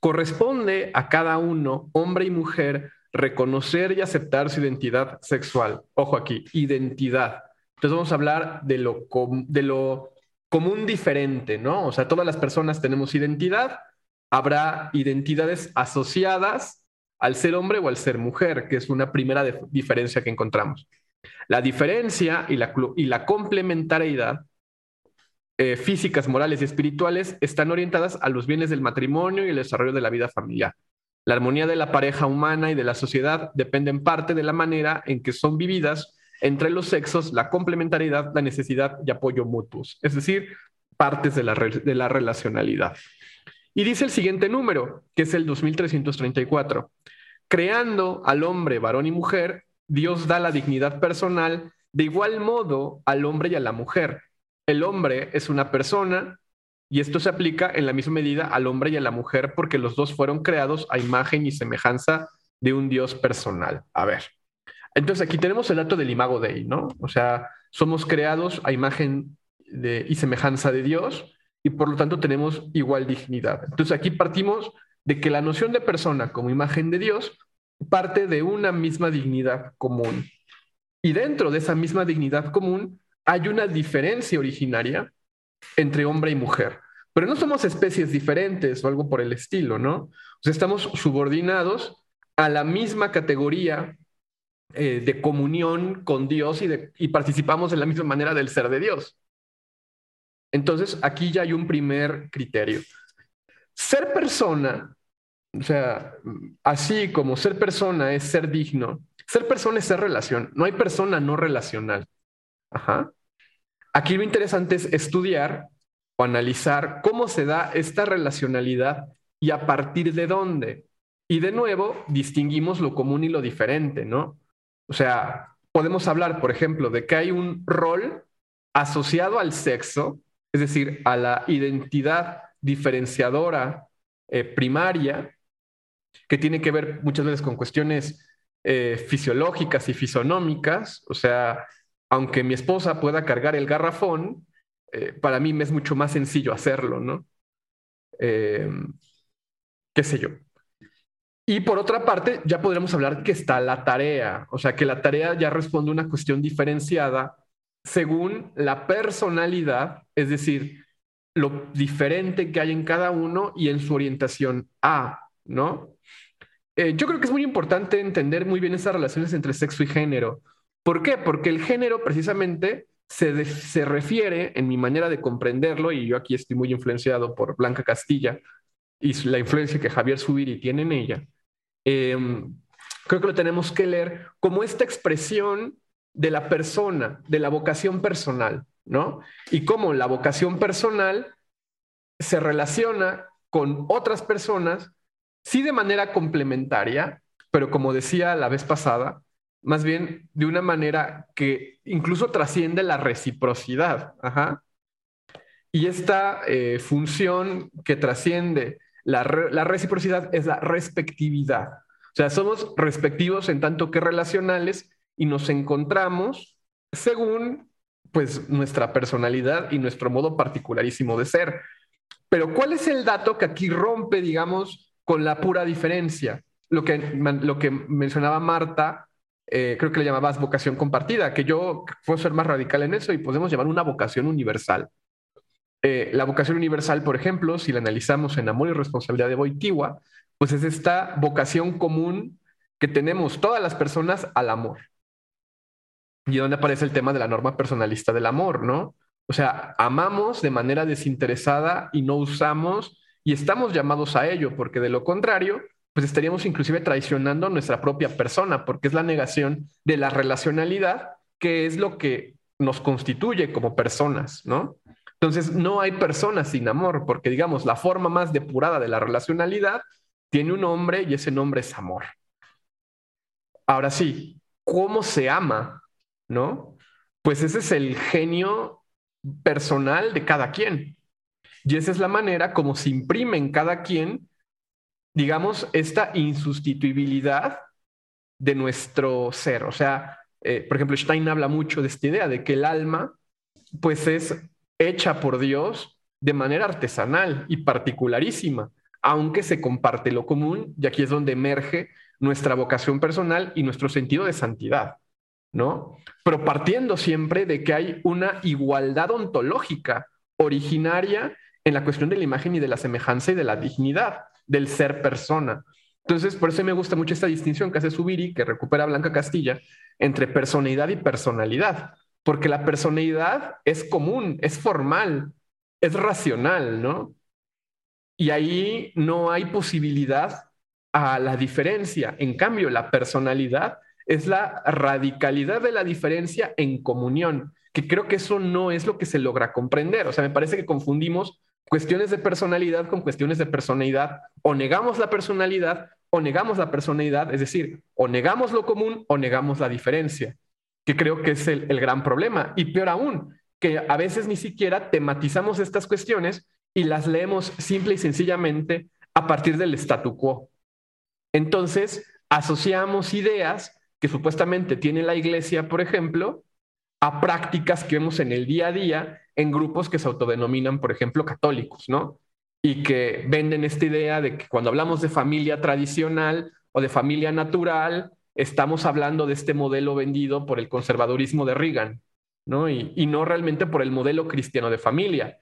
Corresponde a cada uno, hombre y mujer, reconocer y aceptar su identidad sexual. Ojo aquí, identidad. Entonces vamos a hablar de lo, de lo común diferente, ¿no? O sea, todas las personas tenemos identidad, habrá identidades asociadas al ser hombre o al ser mujer, que es una primera diferencia que encontramos. La diferencia y la, y la complementariedad eh, físicas, morales y espirituales están orientadas a los bienes del matrimonio y el desarrollo de la vida familiar. La armonía de la pareja humana y de la sociedad depende en parte de la manera en que son vividas entre los sexos, la complementariedad, la necesidad y apoyo mutuos, es decir, partes de la, de la relacionalidad. Y dice el siguiente número, que es el 2334. Creando al hombre, varón y mujer, Dios da la dignidad personal de igual modo al hombre y a la mujer. El hombre es una persona y esto se aplica en la misma medida al hombre y a la mujer porque los dos fueron creados a imagen y semejanza de un Dios personal. A ver, entonces aquí tenemos el dato del imago Dei, ¿no? O sea, somos creados a imagen y semejanza de Dios y por lo tanto tenemos igual dignidad. Entonces aquí partimos de que la noción de persona como imagen de Dios parte de una misma dignidad común. Y dentro de esa misma dignidad común hay una diferencia originaria entre hombre y mujer. Pero no somos especies diferentes o algo por el estilo, ¿no? O sea, estamos subordinados a la misma categoría eh, de comunión con Dios y, participamos en la misma manera del ser de Dios. Entonces, aquí ya hay un primer criterio. Ser persona, o sea, así como ser persona es ser digno, ser persona es ser relación. No hay persona no relacional. Ajá. Aquí lo interesante es estudiar o analizar cómo se da esta relacionalidad y a partir de dónde. Y de nuevo, distinguimos lo común y lo diferente, ¿no? O sea, podemos hablar, por ejemplo, de que hay un rol asociado al sexo, es decir, a la identidad diferenciadora eh, primaria, que tiene que ver muchas veces con cuestiones eh, fisiológicas y fisonómicas. O sea, aunque mi esposa pueda cargar el garrafón, eh, para mí me es mucho más sencillo hacerlo, ¿no? ¿Qué sé yo? Y por otra parte, ya podremos hablar que está la tarea, o sea, que la tarea ya responde a una cuestión diferenciada según la personalidad, es decir, lo diferente que hay en cada uno y en su orientación a, ¿no? Eh, yo creo que es muy importante entender muy bien esas relaciones entre sexo y género. ¿Por qué? Porque el género precisamente se, se refiere, en mi manera de comprenderlo, y yo aquí estoy muy influenciado por Blanca Castilla y la influencia que Javier Subiri tiene en ella, Em, creo que lo tenemos que leer como esta expresión de la persona, de la vocación personal, ¿no? Y cómo la vocación personal se relaciona con otras personas, sí de manera complementaria, pero como decía la vez pasada, más bien de una manera que incluso trasciende la reciprocidad. Y esta eh, función que trasciende la, reciprocidad es la respectividad. O sea, somos respectivos en tanto que relacionales y nos encontramos según pues nuestra personalidad y nuestro modo particularísimo de ser. Pero ¿cuál es el dato que aquí rompe, digamos, con la pura diferencia? Lo que, lo que mencionaba Marta, eh, creo que le llamabas vocación compartida, que yo puedo ser más radical en eso y podemos llamar una vocación universal. Eh, la vocación universal, por ejemplo, si la analizamos en Amor y Responsabilidad de Boitigua, pues es esta vocación común que tenemos todas las personas al amor. Y donde aparece el tema de la norma personalista del amor, ¿no? O sea, amamos de manera desinteresada y no usamos y estamos llamados a ello, porque de lo contrario, pues estaríamos inclusive traicionando nuestra propia persona, porque es la negación de la relacionalidad, que es lo que nos constituye como personas, ¿no? Entonces, no hay personas sin amor, porque digamos, la forma más depurada de la relacionalidad tiene un nombre y ese nombre es amor. Ahora sí, ¿cómo se ama? ¿No? Pues ese es el genio personal de cada quien. Y esa es la manera como se imprime en cada quien, digamos, esta insustituibilidad de nuestro ser. O sea, eh, por ejemplo, Stein habla mucho de esta idea de que el alma, pues es hecha por Dios de manera artesanal y particularísima, aunque se comparte lo común, y aquí es donde emerge nuestra vocación personal y nuestro sentido de santidad, ¿no? Pero partiendo siempre de que hay una igualdad ontológica originaria en la cuestión de la imagen y de la semejanza y de la dignidad del ser persona. Entonces, por eso me gusta mucho esta distinción que hace Subiri, que recupera Blanca Castilla, entre personalidad y personalidad, porque la personalidad es común, es formal, es racional, ¿no? Y ahí no hay posibilidad a la diferencia. En cambio, la personalidad es la radicalidad de la diferencia en comunión, que creo que eso no es lo que se logra comprender. O sea, me parece que confundimos cuestiones de personalidad con cuestiones de personalidad. O negamos la personalidad o negamos la personalidad, es decir, o negamos lo común o negamos la diferencia, que creo que es el, el gran problema. Y peor aún, que a veces ni siquiera tematizamos estas cuestiones y las leemos simple y sencillamente a partir del statu quo. Entonces, asociamos ideas que supuestamente tiene la iglesia, por ejemplo, a prácticas que vemos en el día a día en grupos que se autodenominan, por ejemplo, católicos, ¿no? Y que venden esta idea de que cuando hablamos de familia tradicional o de familia natural, estamos hablando de este modelo vendido por el conservadurismo de Reagan, ¿no? Y, no realmente por el modelo cristiano de familia,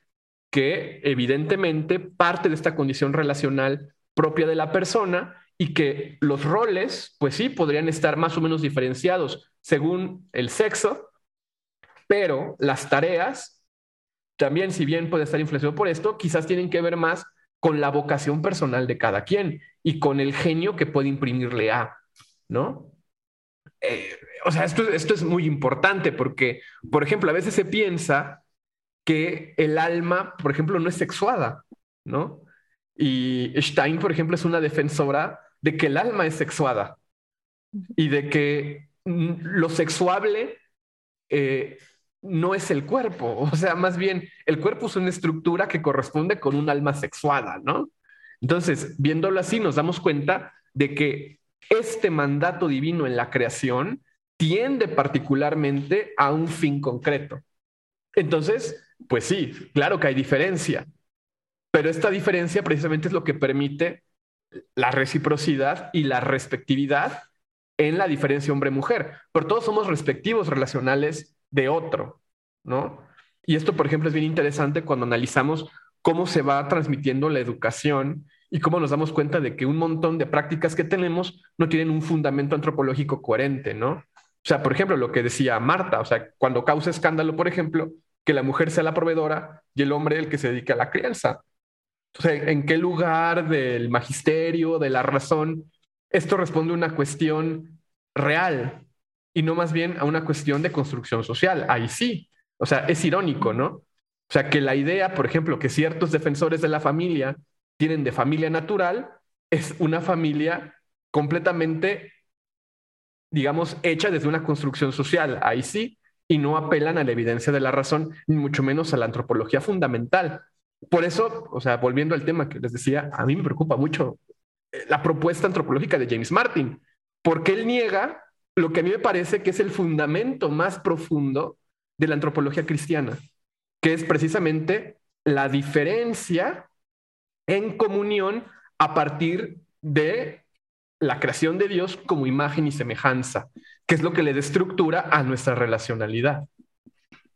que evidentemente parte de esta condición relacional propia de la persona y que los roles, pues sí, podrían estar más o menos diferenciados según el sexo, pero las tareas también, si bien puede estar influenciado por esto, quizás tienen que ver más con la vocación personal de cada quien y con el genio que puede imprimirle a, ¿no? Eh, o sea, esto, esto es muy importante porque, por ejemplo, a veces se piensa que el alma, por ejemplo, no es sexuada, ¿no? Y Stein, por ejemplo, es una defensora de que el alma es sexuada y de que lo sexuable eh, no es el cuerpo, [laughs] o sea, más bien el cuerpo es una estructura que corresponde con un alma sexuada, ¿no? Entonces, viéndolo así, nos damos cuenta de que este mandato divino en la creación tiende particularmente a un fin concreto. Entonces, pues sí, claro que hay diferencia, pero esta diferencia precisamente es lo que permite la reciprocidad y la respectividad en la diferencia hombre-mujer, pero todos somos respectivos relacionales de otro, ¿no? Y esto, por ejemplo, es bien interesante cuando analizamos cómo se va transmitiendo la educación y cómo nos damos cuenta de que un montón de prácticas que tenemos no tienen un fundamento antropológico coherente, ¿no? O sea, por ejemplo, lo que decía Marta, o sea, cuando causa escándalo, por ejemplo, que la mujer sea la proveedora y el hombre el que se dedica a la crianza. O ¿en qué lugar del magisterio, de la razón, esto responde a una cuestión real y no más bien a una cuestión de construcción social? Ahí sí. O sea, es irónico, ¿no? O sea, que la idea, por ejemplo, que ciertos defensores de la familia tienen de familia natural, es una familia completamente, digamos, hecha desde una construcción social. Ahí sí. Y no apelan a la evidencia de la razón, ni mucho menos a la antropología fundamental. Por eso, o sea, volviendo al tema que les decía, a mí me preocupa mucho eh, la propuesta antropológica de James Martin, porque él niega lo que a mí me parece que es el fundamento más profundo de la antropología cristiana, que es precisamente la diferencia en comunión a partir de la creación de Dios como imagen y semejanza, que es lo que le da estructura a nuestra relacionalidad.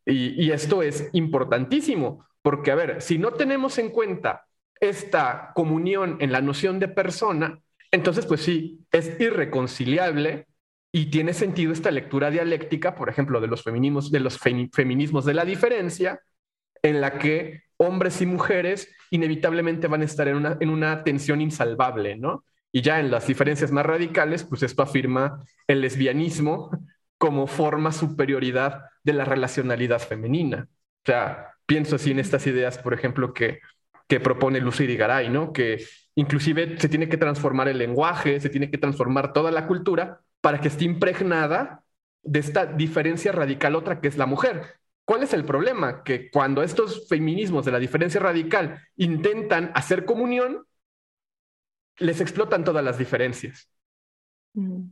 Y, esto es importantísimo, porque, a ver, si no tenemos en cuenta esta comunión en la noción de persona, entonces, pues sí, es irreconciliable y tiene sentido esta lectura dialéctica, por ejemplo, de, los feminismos de la diferencia, en la que hombres y mujeres inevitablemente van a estar en una, en una tensión insalvable, ¿no? Y ya en las diferencias más radicales, pues esto afirma el lesbianismo como forma superioridad de la relacionalidad femenina. O sea, pienso así en estas ideas, por ejemplo, que, que propone Lucy Garay, ¿no? Que inclusive se tiene que transformar el lenguaje, se tiene que transformar toda la cultura para que esté impregnada de esta diferencia radical otra que es la mujer. ¿Cuál es el problema? Que cuando estos feminismos de la diferencia radical intentan hacer comunión, les explotan todas las diferencias.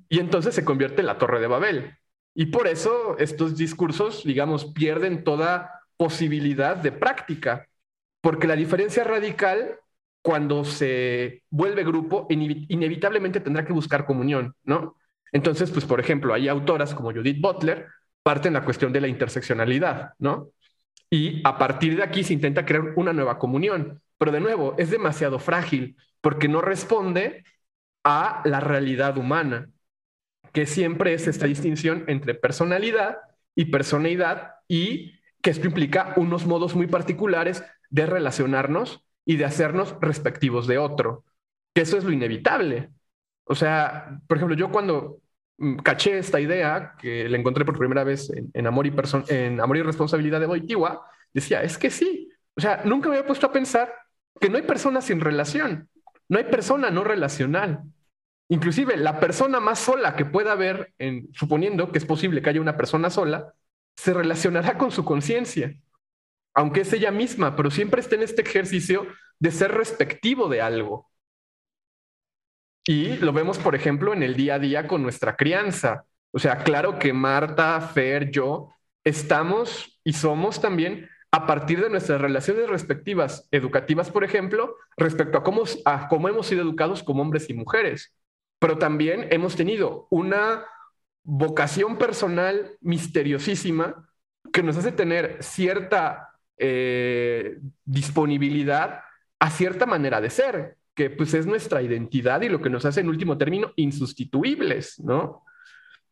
Y entonces se convierte en la torre de Babel. Y por eso estos discursos, digamos, pierden toda posibilidad de práctica, porque la diferencia radical, cuando se vuelve grupo, inevitablemente tendrá que buscar comunión, ¿no? Entonces, pues, por ejemplo, hay autoras como Judith Butler, parten la cuestión de la interseccionalidad, ¿no? Y a partir de aquí se intenta crear una nueva comunión, pero de nuevo, es demasiado frágil porque no responde a la realidad humana, que siempre es esta distinción entre personalidad y personalidad y que esto implica unos modos muy particulares de relacionarnos y de hacernos respectivos de otro, que eso es lo inevitable. O sea, por ejemplo, yo cuando caché esta idea, que la encontré por primera vez en, Amor, y en Amor y Responsabilidad de Boitigua, decía, es que sí. O sea, nunca me había puesto a pensar que no hay personas sin relación, no hay persona no relacional. Inclusive la persona más sola que pueda haber, en, suponiendo que es posible que haya una persona sola, se relacionará con su conciencia, aunque es ella misma, pero siempre está en este ejercicio de ser respectivo de algo. Y lo vemos, por ejemplo, en el día a día con nuestra crianza. O sea, claro que Marta, Fer, yo estamos y somos también a partir de nuestras relaciones respectivas educativas, por ejemplo, respecto a cómo, a cómo hemos sido educados como hombres y mujeres. Pero también hemos tenido una vocación personal misteriosísima que nos hace tener cierta eh, disponibilidad a cierta manera de ser, que pues es nuestra identidad y lo que nos hace en último término insustituibles, ¿no?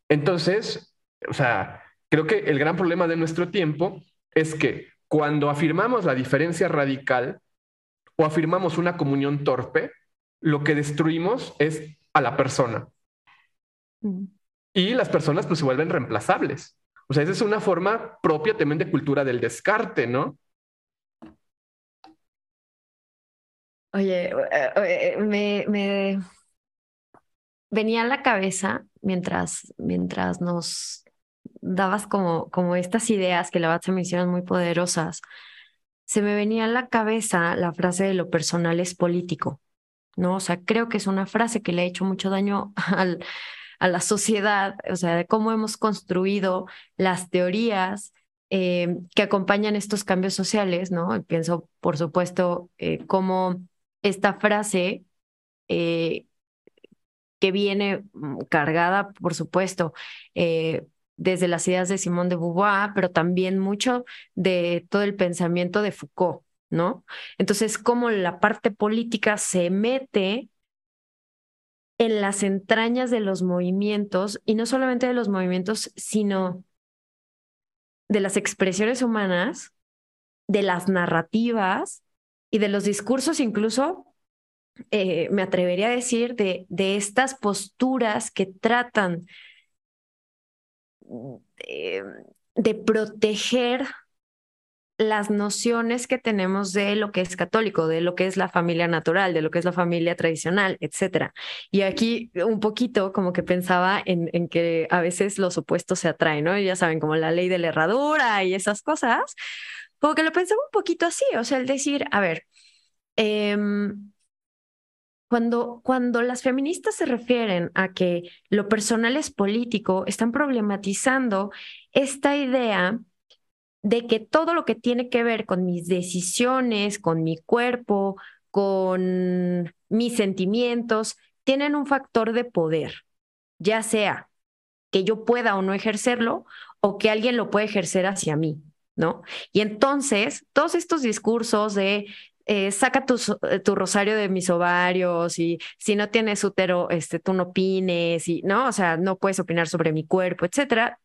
Entonces, o sea, creo que el gran problema de nuestro tiempo es que cuando afirmamos la diferencia radical o afirmamos una comunión torpe, lo que destruimos es a la persona. Mm. Y las personas pues se vuelven reemplazables. O sea, esa es una forma propia también de cultura del descarte, ¿no? Oye, eh, eh, me, me venía a la cabeza mientras, mientras nos dabas como, como estas ideas que la verdad se me hicieron muy poderosas, se me venía a la cabeza la frase de lo personal es político, ¿no? O sea, creo que es una frase que le ha hecho mucho daño [laughs] al, a la sociedad, o sea, de cómo hemos construido las teorías eh, que acompañan estos cambios sociales, ¿no? pienso, por supuesto, eh, cómo esta frase eh, que viene mm, cargada, por supuesto, eh, desde las ideas de Simón de Beauvoir, pero también mucho de todo el pensamiento de Foucault, ¿no? Entonces, cómo la parte política se mete en las entrañas de los movimientos, y no solamente de los movimientos, sino de las expresiones humanas, de las narrativas y de los discursos incluso, eh, me atrevería a decir, de, de estas posturas que tratan de, de proteger las nociones que tenemos de lo que es católico, de lo que es la familia natural, de lo que es la familia tradicional, etcétera. Y aquí un poquito como que pensaba en, en, que a veces los opuestos se atraen, ¿no? Ya saben, como la ley de la herradura y esas cosas. Como que lo pensaba un poquito así, o sea, el decir, a ver, eh, cuando, cuando las feministas se refieren a que lo personal es político, están problematizando esta idea de que todo lo que tiene que ver con mis decisiones, con mi cuerpo, con mis sentimientos, tienen un factor de poder, ya sea que yo pueda o no ejercerlo o que alguien lo pueda ejercer hacia mí, ¿no? Y entonces, todos estos discursos de eh, saca tu, eh, tu, rosario de mis ovarios y si no tienes útero, este, tú no opines y no, o sea, no puedes opinar sobre mi cuerpo, etcétera,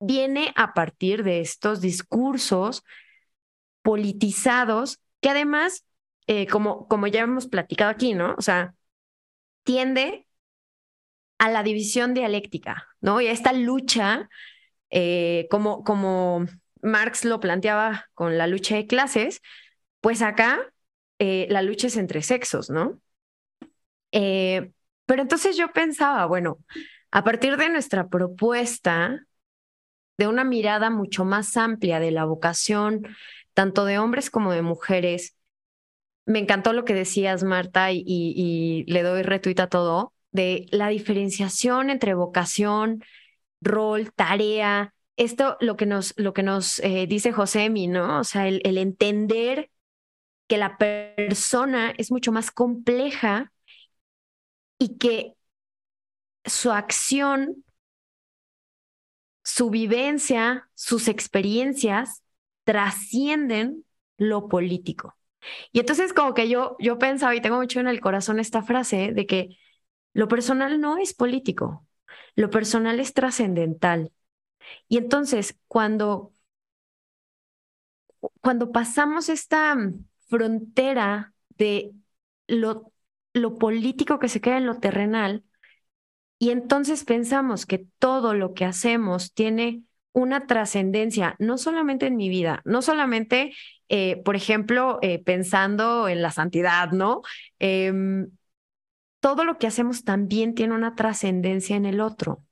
viene a partir de estos discursos politizados que además, eh, como, como ya hemos platicado aquí, ¿no? O sea, tiende a la división dialéctica, ¿no? Y a esta lucha, como, como Marx lo planteaba con la lucha de clases, pues acá eh, la lucha es entre sexos, ¿no? Eh, pero entonces yo pensaba, bueno, a partir de nuestra propuesta, de una mirada mucho más amplia de la vocación, tanto de hombres como de mujeres, me encantó lo que decías, Marta, y, le doy retuita a todo, de la diferenciación entre vocación, rol, tarea. Esto lo que nos, lo que nos eh, dice Josemi, ¿no? O sea, el, el entender que la persona es mucho más compleja y que su acción, su vivencia, sus experiencias trascienden lo político. Y entonces como que yo, yo pensaba y tengo mucho en el corazón esta frase de que lo personal no es político, lo personal es trascendental. Y entonces cuando, cuando pasamos esta frontera de lo, lo político que se queda en lo terrenal, y entonces pensamos que todo lo que hacemos tiene una trascendencia, no solamente en mi vida, no solamente, eh, por ejemplo, eh, pensando en la santidad, ¿no? Em, todo lo que hacemos también tiene una trascendencia en el otro.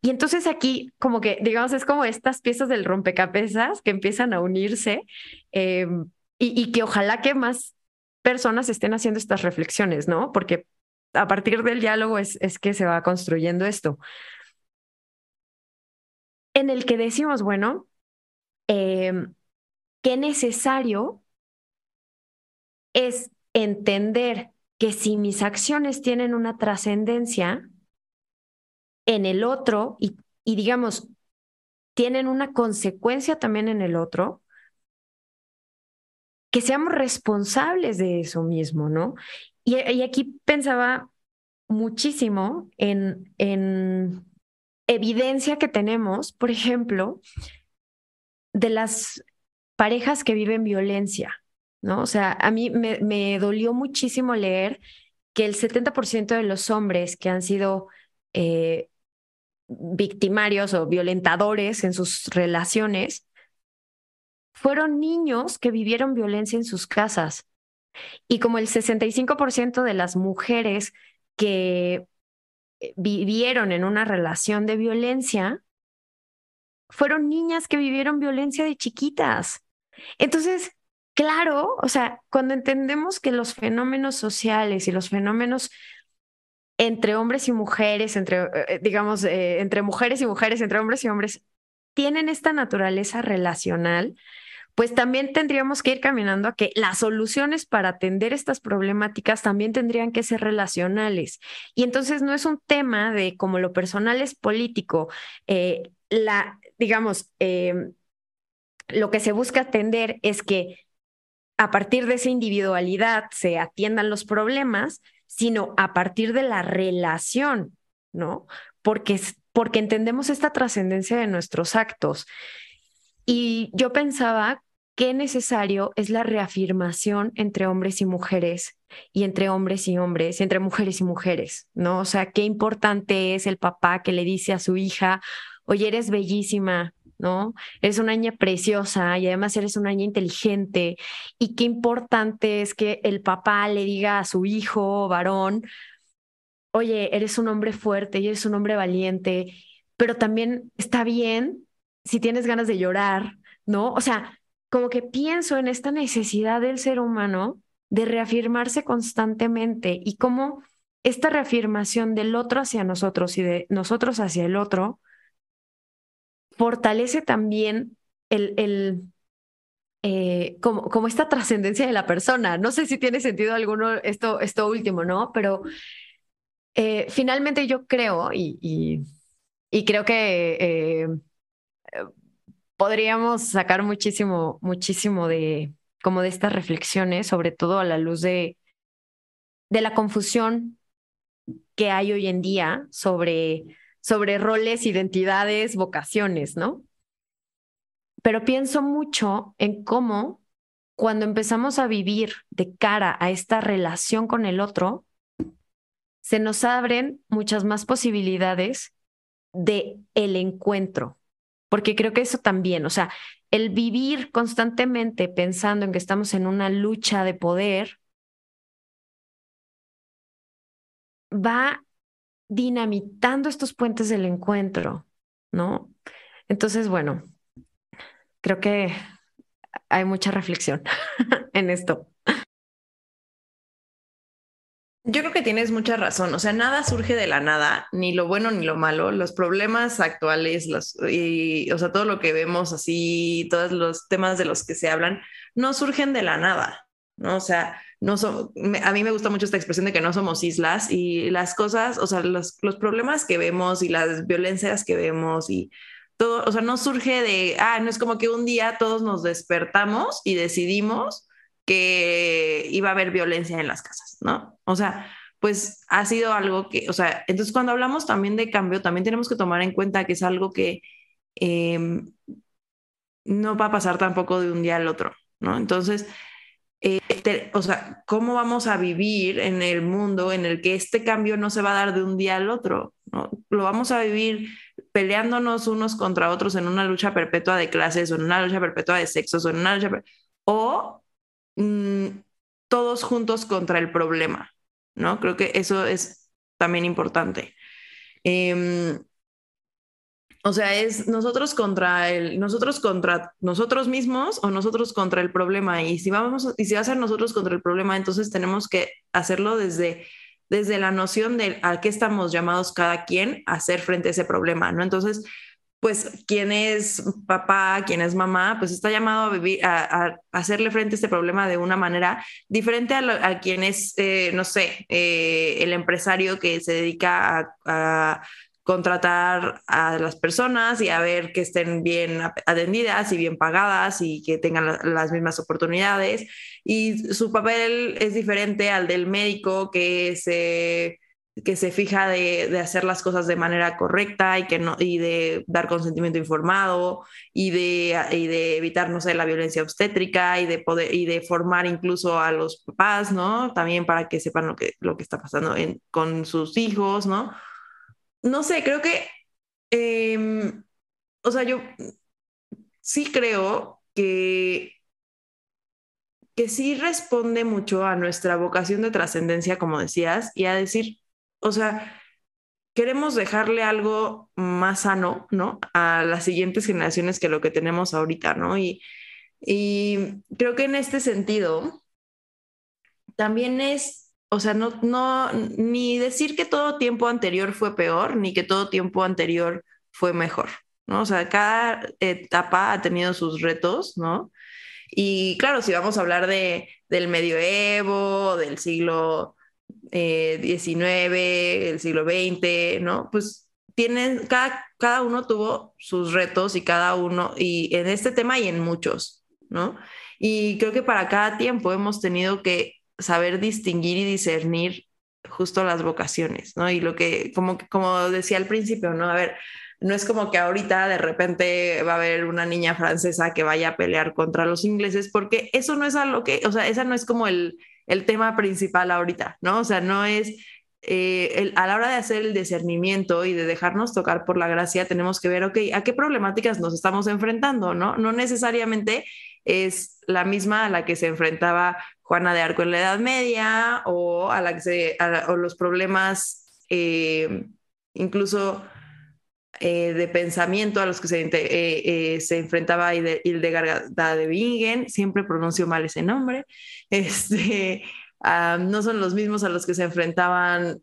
Y entonces aquí, como que, digamos, es como estas piezas del rompecabezas que empiezan a unirse y, y que ojalá que más personas estén haciendo estas reflexiones, ¿no? Porque a partir del diálogo es, es que se va construyendo esto en el que decimos, bueno, eh, qué necesario es entender que si mis acciones tienen una trascendencia en el otro y, digamos, tienen una consecuencia también en el otro, que seamos responsables de eso mismo, ¿no? Y, aquí pensaba muchísimo en, en evidencia que tenemos, por ejemplo, de las parejas que viven violencia, ¿no? O sea, a mí me, dolió muchísimo leer que el 70% de los hombres que han sido eh, victimarios o violentadores en sus relaciones fueron niños que vivieron violencia en sus casas. Y como el 65% de las mujeres que eh, vivieron en una relación de violencia fueron niñas que vivieron violencia de chiquitas. Entonces, claro, o sea, cuando entendemos que los fenómenos sociales y los fenómenos entre hombres y mujeres, entre, eh, digamos, eh, entre mujeres y mujeres, entre hombres y hombres, tienen esta naturaleza relacional, pues también tendríamos que ir caminando a que las soluciones para atender estas problemáticas también tendrían que ser relacionales. Y entonces no es un tema de como lo personal es político, eh, la, digamos, em, lo que se busca atender es que a partir de esa individualidad se atiendan los problemas, sino a partir de la relación, ¿no? Porque, porque entendemos esta trascendencia de nuestros actos. Y yo pensaba qué necesario es la reafirmación entre hombres y mujeres y entre hombres y hombres y entre mujeres y mujeres, ¿no? O sea, qué importante es el papá que le dice a su hija, oye, eres bellísima, ¿no? Eres una niña preciosa y además eres una niña inteligente. Y qué importante es que el papá le diga a su hijo varón, oye, eres un hombre fuerte y eres un hombre valiente, pero también está bien si tienes ganas de llorar, ¿no? O sea, como que pienso en esta necesidad del ser humano de reafirmarse constantemente y cómo esta reafirmación del otro hacia nosotros y de nosotros hacia el otro fortalece también el, el eh, como, como esta trascendencia de la persona. No sé si tiene sentido alguno esto, esto último, ¿no? Pero eh, finalmente yo creo y, y, creo que eh, podríamos sacar muchísimo, muchísimo de como de estas reflexiones, sobre todo a la luz de, de la confusión que hay hoy en día sobre, sobre roles, identidades, vocaciones, ¿no? Pero pienso mucho en cómo cuando empezamos a vivir de cara a esta relación con el otro, se nos abren muchas más posibilidades de el encuentro, porque creo que eso también, o sea, el vivir constantemente pensando en que estamos en una lucha de poder va dinamitando estos puentes del encuentro, ¿no? Entonces, bueno, creo que hay mucha reflexión [laughs] en esto. Yo creo que tienes mucha razón, o sea, nada surge de la nada, ni lo bueno ni lo malo, los problemas actuales, los, y, o sea, todo lo que vemos así, todos los temas de los que se hablan, no surgen de la nada, ¿no? O sea, no a mí me gusta mucho esta expresión de que no somos islas y las cosas, o sea, los, los problemas que vemos y las violencias que vemos y todo, o sea, no surge de, ah, no es como que un día todos nos despertamos y decidimos que iba a haber violencia en las casas, ¿no? O sea, pues ha sido algo que, o sea, entonces cuando hablamos también de cambio, también tenemos que tomar en cuenta que es algo que em, no va a pasar tampoco de un día al otro, ¿no? Entonces, eh, o sea, ¿cómo vamos a vivir en el mundo en el que este cambio no se va a dar de un día al otro? ¿no? Lo vamos a vivir peleándonos unos contra otros en una lucha perpetua de clases o en una lucha perpetua de sexos o en una lucha... O Mm, todos juntos contra el problema, ¿no? Creo que eso es también importante. Em, o sea, es nosotros contra el, nosotros contra nosotros mismos o nosotros contra el problema. Y si vamos, y si va a ser nosotros contra el problema, entonces tenemos que hacerlo desde, desde la noción de a qué estamos llamados cada quien a hacer frente a ese problema, ¿no? Entonces, pues quien es papá, quien es mamá, pues está llamado a vivir, a, hacerle frente a este problema de una manera diferente a, quien es, eh, no sé, eh, el empresario que se dedica a, contratar a las personas y a ver que estén bien atendidas y bien pagadas y que tengan las mismas oportunidades. Y su papel es diferente al del médico que se que se fija de, hacer las cosas de manera correcta y, que no, y de dar consentimiento informado y de, de evitar, no sé, la violencia obstétrica y de, poder, y de formar incluso a los papás, ¿no? También para que sepan lo que, lo que está pasando con sus hijos, ¿no? No sé, creo que, em, o sea, yo sí creo que que sí responde mucho a nuestra vocación de trascendencia, como decías, y a decir, o sea, queremos dejarle algo más sano, ¿no? A las siguientes generaciones que lo que tenemos ahorita, ¿no? Y, y creo que en este sentido, también es, o sea, no, no, ni decir que todo tiempo anterior fue peor, ni que todo tiempo anterior fue mejor, ¿no? O sea, cada etapa ha tenido sus retos, ¿no? Y claro, si vamos a hablar de, del medioevo, del siglo eh, 19, el siglo XX, ¿no? Pues tienen, cada, cada uno tuvo sus retos y cada uno, y en este tema y en muchos, ¿no? Y creo que para cada tiempo hemos tenido que saber distinguir y discernir justo las vocaciones, ¿no? Y lo que, como, como decía al principio, ¿no? A ver, no es como que ahorita de repente va a haber una niña francesa que vaya a pelear contra los ingleses, porque eso no es a lo que, o sea, esa no es como el, el tema principal ahorita, ¿no? O sea, no es eh, a la hora de hacer el discernimiento y de dejarnos tocar por la gracia, tenemos que ver, ok, ¿a qué problemáticas nos estamos enfrentando? ¿no? No necesariamente es la misma a la que se enfrentaba Juana de Arco en la Edad Media o a la que se, o los problemas eh, incluso eh, de pensamiento a los que se, eh, eh, se enfrentaba Hildegard de Bingen, siempre pronuncio mal ese nombre, [laughs] este, no son los mismos a los que se enfrentaban,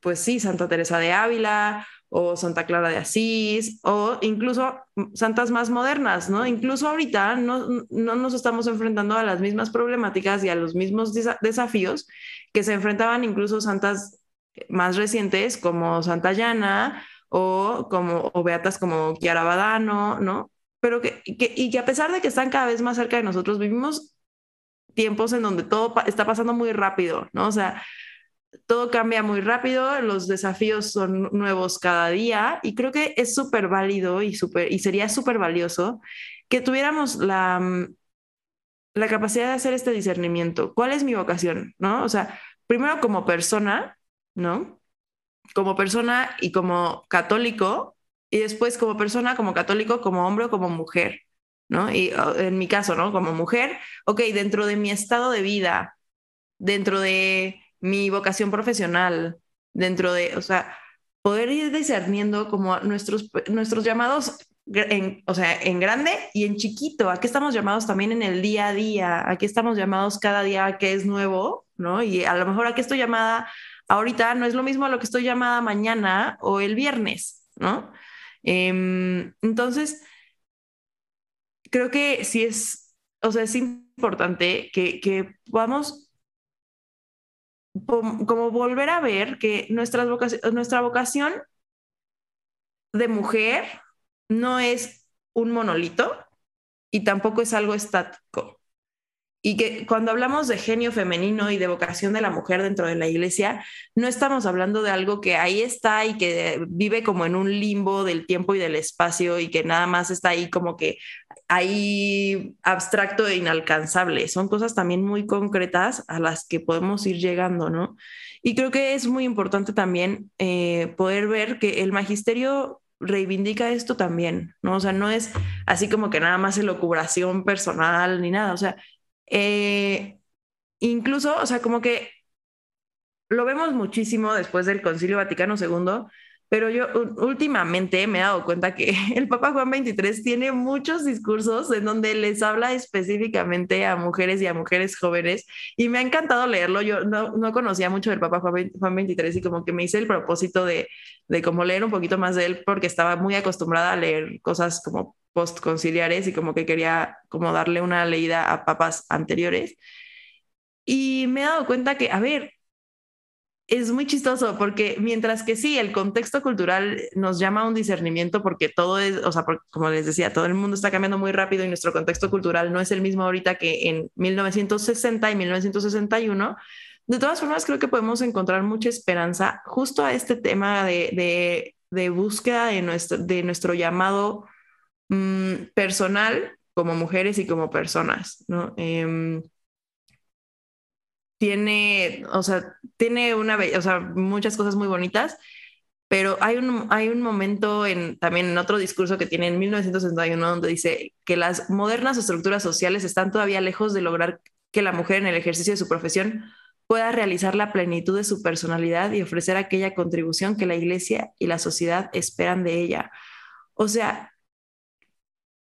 pues sí, Santa Teresa de Ávila o Santa Clara de Asís, o incluso santas más modernas, ¿no? Incluso ahorita no, no nos estamos enfrentando a las mismas problemáticas y a los mismos desafíos que se enfrentaban incluso santas más recientes como Santa Llana o, como, o beatas como Chiara Badano, ¿no? Pero que, y que a pesar de que están cada vez más cerca de nosotros, vivimos tiempos en donde todo está pasando muy rápido, ¿no? O sea, todo cambia muy rápido, los desafíos son nuevos cada día y creo que es súper válido y, super, y sería súper valioso que tuviéramos la, mm, la capacidad de hacer este discernimiento. ¿Cuál es mi vocación? ¿No? O sea, primero como persona, ¿no? como persona y como católico, y después como persona, como católico, como hombre o como mujer, ¿no? Y en mi caso, ¿no? Como mujer, ok, dentro de mi estado de vida, dentro de mi vocación profesional, dentro de, o sea, poder ir discerniendo como nuestros, nuestros llamados, en, o sea, en grande y en chiquito, a qué estamos llamados también en el día a día, a qué estamos llamados cada día que es nuevo, ¿no? Y a lo mejor a qué estoy llamada ahorita no es lo mismo a lo que estoy llamada mañana o el viernes, ¿no? Em, entonces, creo que sí es, o sea, es importante que, que podamos como volver a ver que nuestra vocación de mujer no es un monolito y tampoco es algo estático. Y que cuando hablamos de genio femenino y de vocación de la mujer dentro de la iglesia, no estamos hablando de algo que ahí está y que vive como en un limbo del tiempo y del espacio y que nada más está ahí como que ahí abstracto e inalcanzable. Son cosas también muy concretas a las que podemos ir llegando, ¿no? Y creo que es muy importante también eh, poder ver que el magisterio reivindica esto también, ¿no? O sea, no es así como que nada más elucubración personal ni nada, o sea, eh, incluso, o sea, como que lo vemos muchísimo después del Concilio Vaticano II, pero yo últimamente me he dado cuenta que [laughs] el Papa Juan XXIII tiene muchos discursos en donde les habla específicamente a mujeres y a mujeres jóvenes y me ha encantado leerlo. Yo no, no conocía mucho del Papa Juan, XXIII y como que me hice el propósito de, de como leer un poquito más de él porque estaba muy acostumbrada a leer cosas como postconciliares y como que quería como darle una leída a papas anteriores. Y me he dado cuenta que, a ver, es muy chistoso porque mientras que sí, el contexto cultural nos llama a un discernimiento porque todo es, o sea, como les decía, todo el mundo está cambiando muy rápido y nuestro contexto cultural no es el mismo ahorita que en 1960 y 1961. De todas formas, creo que podemos encontrar mucha esperanza justo a este tema de, de, búsqueda de nuestro, de nuestro llamado mm, personal como mujeres y como personas, ¿no? Em, tiene, o sea, tiene una, o sea, muchas cosas muy bonitas, pero hay un, hay un momento en, también en otro discurso que tiene en 1961 donde dice que las modernas estructuras sociales están todavía lejos de lograr que la mujer en el ejercicio de su profesión pueda realizar la plenitud de su personalidad y ofrecer aquella contribución que la iglesia y la sociedad esperan de ella. O sea,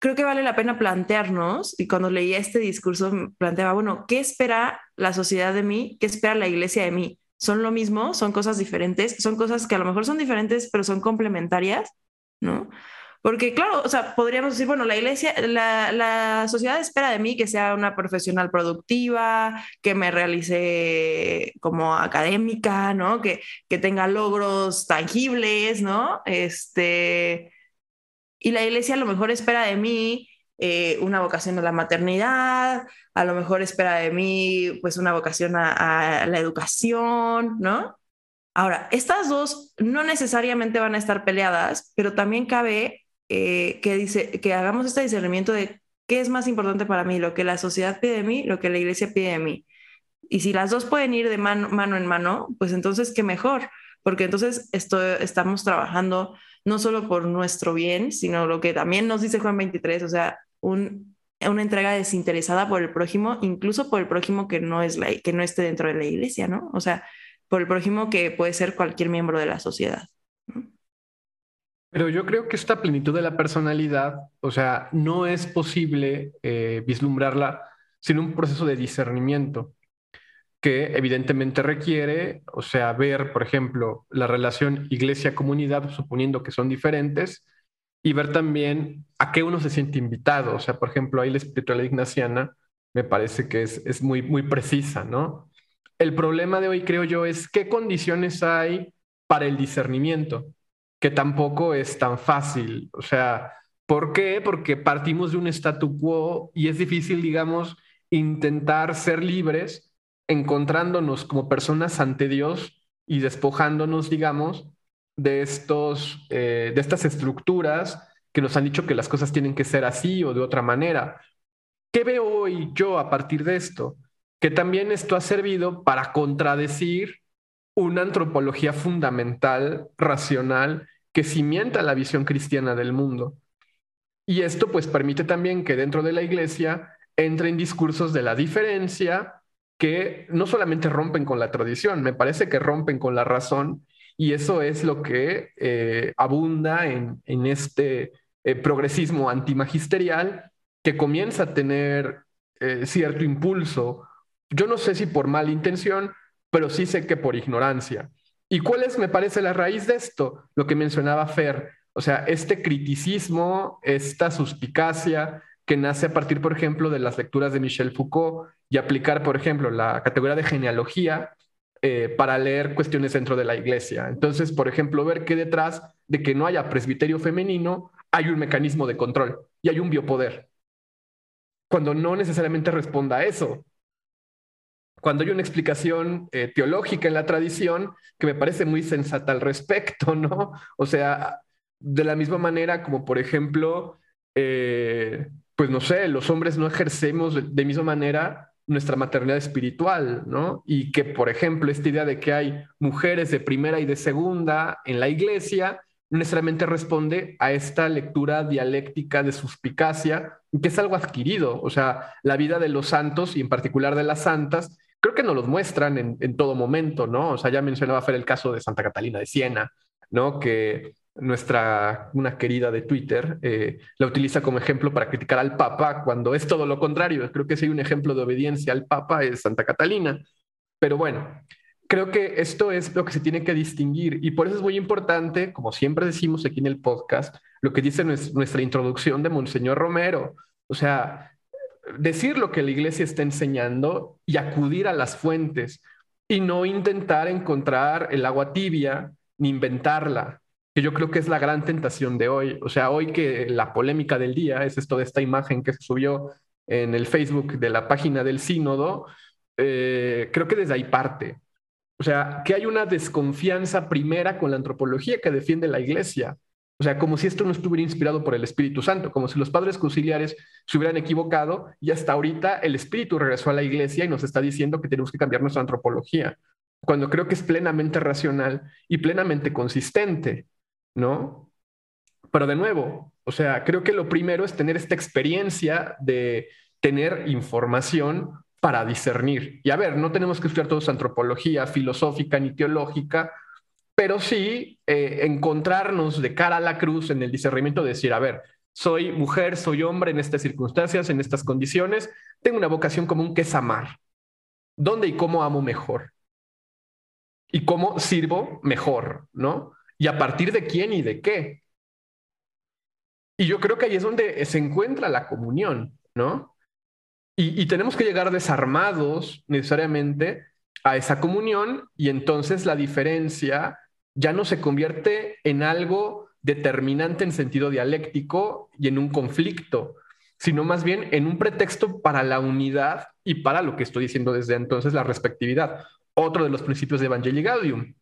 creo que vale la pena plantearnos, y cuando leía este discurso planteaba, bueno, ¿qué espera la sociedad de mí? ¿Qué espera la iglesia de mí? ¿Son lo mismo? ¿Son cosas diferentes? ¿Son cosas que a lo mejor son diferentes, pero son complementarias? ¿No? Porque claro, o sea, podríamos decir, bueno, la iglesia, la, la, sociedad espera de mí que sea una profesional productiva, que me realice como académica, ¿no? Que, que tenga logros tangibles, ¿no? Este, y la iglesia a lo mejor espera de mí eh, una vocación a la maternidad, a lo mejor espera de mí pues una vocación a, la educación, ¿no? Ahora, estas dos no necesariamente van a estar peleadas, pero también cabe eh, que, dice, que hagamos este discernimiento de qué es más importante para mí, lo que la sociedad pide de mí, lo que la iglesia pide de mí. Y si las dos pueden ir de mano, mano en mano, pues entonces qué mejor, porque entonces esto, estamos trabajando no solo por nuestro bien, sino lo que también nos dice Juan 23, o sea, un, una entrega desinteresada por el prójimo, incluso por el prójimo que no, es la, que no esté dentro de la iglesia, ¿no? O sea, por el prójimo que puede ser cualquier miembro de la sociedad. Pero yo creo que esta plenitud de la personalidad, o sea, no es posible eh, vislumbrarla sin un proceso de discernimiento que evidentemente requiere, o sea, ver, por ejemplo, la relación iglesia-comunidad, suponiendo que son diferentes, y ver también a qué uno se siente invitado. O sea, por ejemplo, ahí la espiritualidad ignaciana me parece que es, es muy, muy precisa, ¿no? El problema de hoy, creo yo, es qué condiciones hay para el discernimiento, que tampoco es tan fácil. O sea, ¿por qué? Porque partimos de un statu quo y es difícil, digamos, intentar ser libres encontrándonos como personas ante Dios y despojándonos, digamos, de, estos, eh, de estas estructuras que nos han dicho que las cosas tienen que ser así o de otra manera. ¿Qué veo hoy yo a partir de esto? Que también esto ha servido para contradecir una antropología fundamental, racional, que cimienta la visión cristiana del mundo. Y esto pues permite también que dentro de la iglesia entren discursos de la diferencia, que no solamente rompen con la tradición, me parece que rompen con la razón Y eso es lo que eh, abunda en, este eh, progresismo antimagisterial que comienza a tener eh, cierto impulso. Yo no sé si por mala intención, pero sí sé que por ignorancia. ¿Y cuál es, me parece, la raíz de esto? Lo que mencionaba Fer, o sea, este criticismo, esta suspicacia que nace a partir, por ejemplo, de las lecturas de Michel Foucault y aplicar, por ejemplo, la categoría de genealogía eh, para leer cuestiones dentro de la iglesia. Entonces, por ejemplo, ver que detrás de que no haya presbiterio femenino hay un mecanismo de control y hay un biopoder. Cuando no necesariamente responda a eso. Cuando hay una explicación eh, teológica en la tradición que me parece muy sensata al respecto, ¿no? O sea, de la misma manera como, por ejemplo, eh, pues no sé, los hombres no ejercemos de, misma manera nuestra maternidad espiritual, ¿no? Y que, por ejemplo, esta idea de que hay mujeres de primera y de segunda en la iglesia necesariamente responde a esta lectura dialéctica de suspicacia, que es algo adquirido. O sea, la vida de los santos y en particular de las santas, creo que nos los muestran en, en todo momento, ¿no? O sea, ya mencionaba Fer el caso de Santa Catalina de Siena, ¿no? Que nuestra, una querida de Twitter, eh, la utiliza como ejemplo para criticar al Papa cuando es todo lo contrario. Creo que si hay un ejemplo de obediencia al Papa es Santa Catalina. Pero bueno, creo que esto es lo que se tiene que distinguir y por eso es muy importante, como siempre decimos aquí en el podcast, lo que dice nuestra introducción de Monseñor Romero. O sea, decir lo que la iglesia está enseñando y acudir a las fuentes y no intentar encontrar el agua tibia ni inventarla que yo creo que es la gran tentación de hoy. O sea, hoy que la polémica del día es esto de esta imagen que se subió en el Facebook de la página del sínodo, eh, creo que desde ahí parte. O sea, que hay una desconfianza primera con la antropología que defiende la iglesia. O sea, como si esto no estuviera inspirado por el Espíritu Santo, como si los padres conciliares se hubieran equivocado y hasta ahorita el Espíritu regresó a la iglesia y nos está diciendo que tenemos que cambiar nuestra antropología, cuando creo que es plenamente racional y plenamente consistente. ¿No? Pero de nuevo, o sea, creo que lo primero es tener esta experiencia de tener información para discernir. Y a ver, no tenemos que estudiar todos antropología filosófica ni teológica, pero sí eh, encontrarnos de cara a la cruz en el discernimiento de decir, a ver, soy mujer, soy hombre en estas circunstancias, en estas condiciones, tengo una vocación común que es amar. ¿Dónde y cómo amo mejor? ¿Y cómo sirvo mejor? ¿No? Y a partir de quién y de qué. Y yo creo que ahí es donde se encuentra la comunión, ¿no? Y, tenemos que llegar desarmados necesariamente a esa comunión y entonces la diferencia ya no se convierte en algo determinante en sentido dialéctico y en un conflicto, sino más bien en un pretexto para la unidad y para lo que estoy diciendo desde entonces, la respectividad. Otro de los principios de Evangelii Gaudium.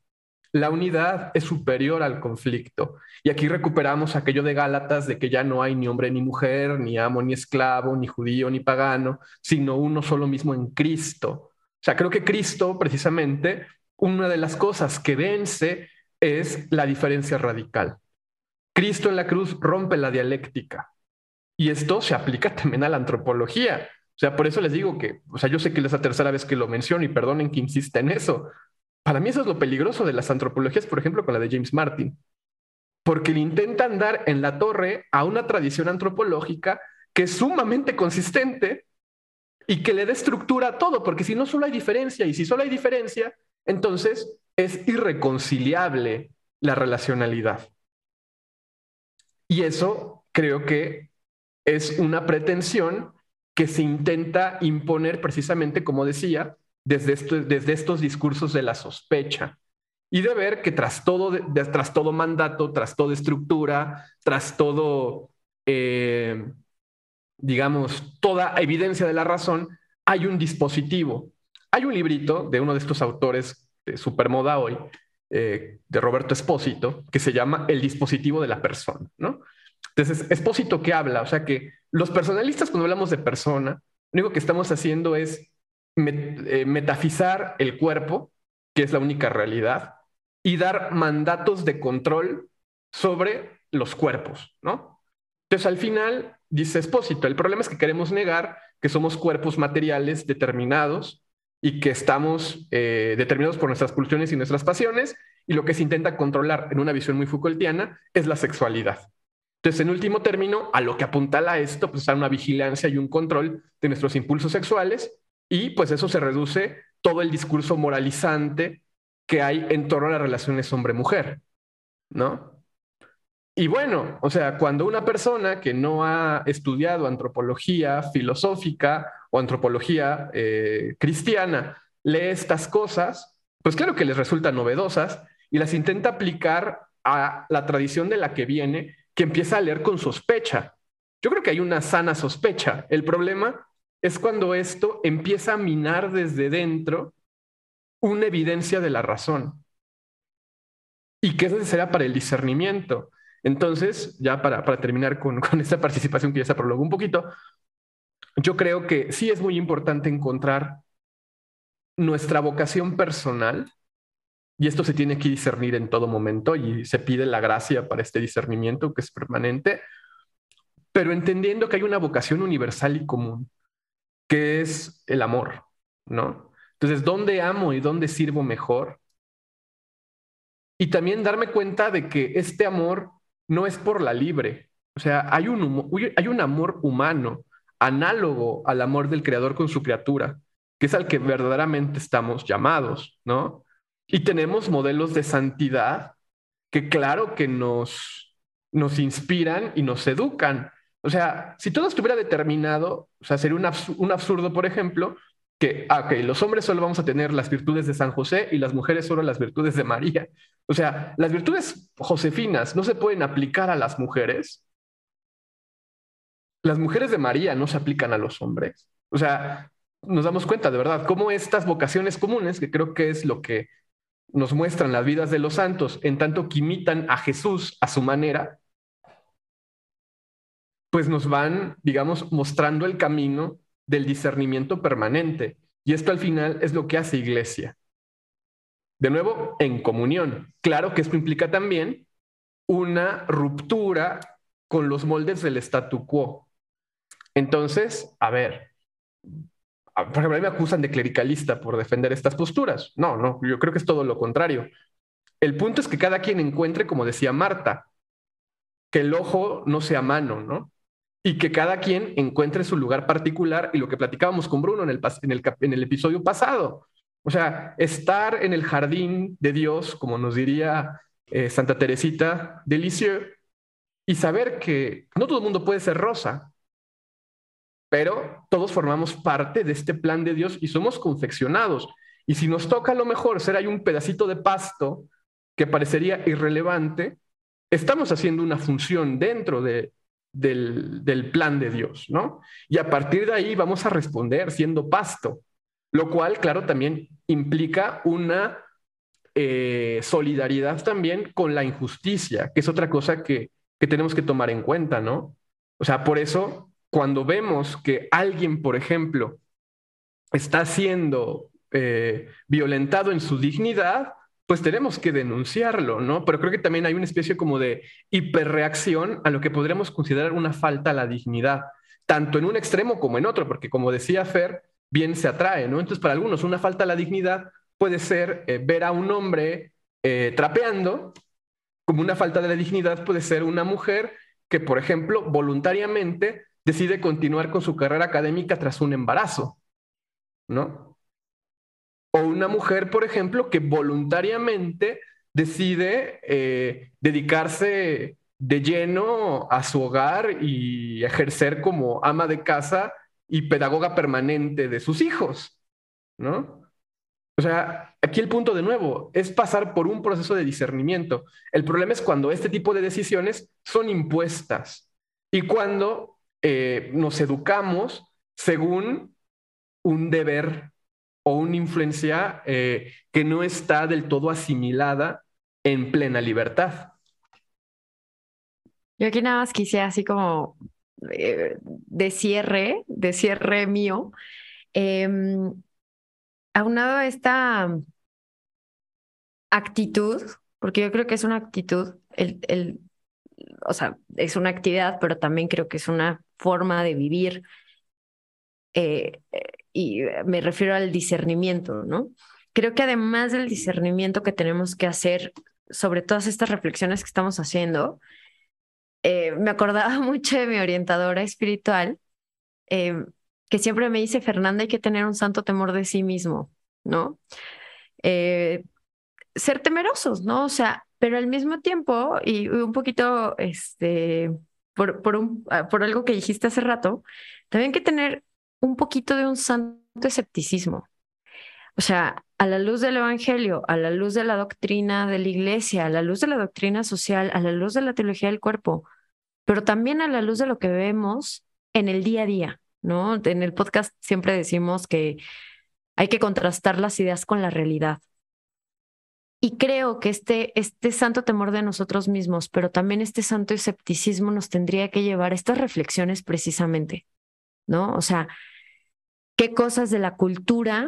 La unidad es superior al conflicto. Y aquí recuperamos aquello de Gálatas de que ya no hay ni hombre ni mujer, ni amo ni esclavo, ni judío ni pagano, sino uno solo mismo en Cristo. O sea, creo que Cristo, precisamente, una de las cosas que vence es la diferencia radical. Cristo en la cruz rompe la dialéctica. Y esto se aplica también a la antropología. O sea, por eso les digo que, o sea, yo sé que es la tercera vez que lo menciono y perdonen que insista en eso, para mí eso es lo peligroso de las antropologías, por ejemplo, con la de James Martin, porque le intentan dar en la torre a una tradición antropológica que es sumamente consistente y que le dé estructura a todo, porque si no solo hay diferencia, y si solo hay diferencia, entonces es irreconciliable la relacionalidad. Y eso creo que es una pretensión que se intenta imponer precisamente, como decía, desde, estos discursos de la sospecha y de ver que tras todo, tras todo mandato, tras toda estructura, tras todo, eh, digamos, toda evidencia de la razón, hay un dispositivo. Hay un librito de uno de estos autores de supermoda hoy, eh, de Roberto Espósito, que se llama El dispositivo de la persona, ¿no? Entonces, Espósito que habla, o sea que los personalistas cuando hablamos de persona, lo único que estamos haciendo es eh, metafizar el cuerpo, que es la única realidad, y dar mandatos de control sobre los cuerpos, ¿no? Entonces, al final, dice Espósito, el problema es que queremos negar que somos cuerpos materiales determinados y que estamos eh, determinados por nuestras pulsiones y nuestras pasiones, y lo que se intenta controlar en una visión muy Foucaultiana es la sexualidad. Entonces, en último término, a lo que apuntala esto, pues a una vigilancia y un control de nuestros impulsos sexuales, y pues eso se reduce todo el discurso moralizante que hay en torno a las relaciones hombre-mujer, ¿no? Y bueno, o sea, cuando una persona que no ha estudiado antropología filosófica o antropología eh, cristiana lee estas cosas, pues claro que les resultan novedosas y las intenta aplicar a la tradición de la que viene, que empieza a leer con sospecha. Yo creo que hay una sana sospecha. El problema es cuando esto empieza a minar desde dentro una evidencia de la razón. Y que es necesaria para el discernimiento. Entonces, ya para, terminar con, con, esta participación que ya se prolongó un poquito, yo creo que sí es muy importante encontrar nuestra vocación personal, y esto se tiene que discernir en todo momento y se pide la gracia para este discernimiento que es permanente, pero entendiendo que hay una vocación universal y común, que es el amor, ¿no? Entonces, ¿dónde amo y dónde sirvo mejor? Y también darme cuenta de que este amor no es por la libre. O sea, hay un, hay un amor humano análogo al amor del creador con su criatura, que es al que verdaderamente estamos llamados, ¿no? Y tenemos modelos de santidad que claro que nos, nos inspiran y nos educan. O sea, si todo estuviera determinado, o sea, sería un, un absurdo, por ejemplo, que, ah, los hombres solo vamos a tener las virtudes de San José y las mujeres solo las virtudes de María. O sea, las virtudes josefinas no se pueden aplicar a las mujeres. Las mujeres de María no se aplican a los hombres. O sea, nos damos cuenta de verdad cómo estas vocaciones comunes, que creo que es lo que nos muestran las vidas de los santos, en tanto que imitan a Jesús a su manera, pues nos van, digamos, mostrando el camino del discernimiento permanente. Y esto al final es lo que hace iglesia. De nuevo, en comunión. Claro que esto implica también una ruptura con los moldes del statu quo. Entonces, a ver, por ejemplo, a mí me acusan de clericalista por defender estas posturas. No, no, yo creo que es todo lo contrario. El punto es que cada quien encuentre, como decía Marta, que el ojo no sea mano, ¿no? Y que cada quien encuentre su lugar particular y lo que platicábamos con Bruno en el, en en el episodio pasado. O sea, estar en el jardín de Dios, como nos diría eh, Santa Teresita de y saber que no todo el mundo puede ser rosa, pero todos formamos parte de este plan de Dios y somos confeccionados. Y si nos toca a lo mejor ser ahí un pedacito de pasto que parecería irrelevante, estamos haciendo una función dentro de, del, plan de Dios, ¿no? Y a partir de ahí vamos a responder siendo pasto, lo cual, claro, también implica una eh, solidaridad también con la injusticia, que es otra cosa que, tenemos que tomar en cuenta, ¿no? O sea, por eso, cuando vemos que alguien, por ejemplo, está siendo eh, violentado en su dignidad, pues tenemos que denunciarlo, ¿no? Pero creo que también hay una especie como de hiperreacción a lo que podríamos considerar una falta a la dignidad, tanto en un extremo como en otro, porque como decía Fer, bien se atrae, ¿no? Entonces, para algunos una falta a la dignidad puede ser eh, ver a un hombre eh, trapeando, como una falta de la dignidad puede ser una mujer que, por ejemplo, voluntariamente decide continuar con su carrera académica tras un embarazo, ¿no? O una mujer, por ejemplo, que voluntariamente decide eh, dedicarse de lleno a su hogar y ejercer como ama de casa y pedagoga permanente de sus hijos, ¿no? O sea, aquí el punto de nuevo es pasar por un proceso de discernimiento. El problema es cuando este tipo de decisiones son impuestas y cuando eh, nos educamos según un deber o una influencia eh, que no está del todo asimilada en plena libertad. Yo aquí nada más quisiera así como eh, de cierre, de cierre mío, em, aunado a esta actitud, porque yo creo que es una actitud, el, el, o sea, es una actividad, pero también creo que es una forma de vivir eh, y me refiero al discernimiento, ¿no? Creo que además del discernimiento que tenemos que hacer sobre todas estas reflexiones que estamos haciendo, eh, me acordaba [laughs] mucho de mi orientadora espiritual, eh, que siempre me dice, Fernanda, hay que tener un santo temor de sí mismo, ¿no? Eh, ser temerosos, ¿no? O sea, pero al mismo tiempo, y un poquito, este, por, por, un, ah, por algo que dijiste hace rato, también hay que tener un poquito de un santo escepticismo. O sea, a la luz del Evangelio, a la luz de la doctrina de la iglesia, a la luz de la doctrina social, a la luz de la teología del cuerpo, pero también a la luz de lo que vemos en el día a día, ¿no? En el podcast siempre decimos que hay que contrastar las ideas con la realidad. Y creo que este, este santo temor de nosotros mismos, pero también este santo escepticismo nos tendría que llevar a estas reflexiones precisamente, ¿no? O sea, ¿qué cosas de la cultura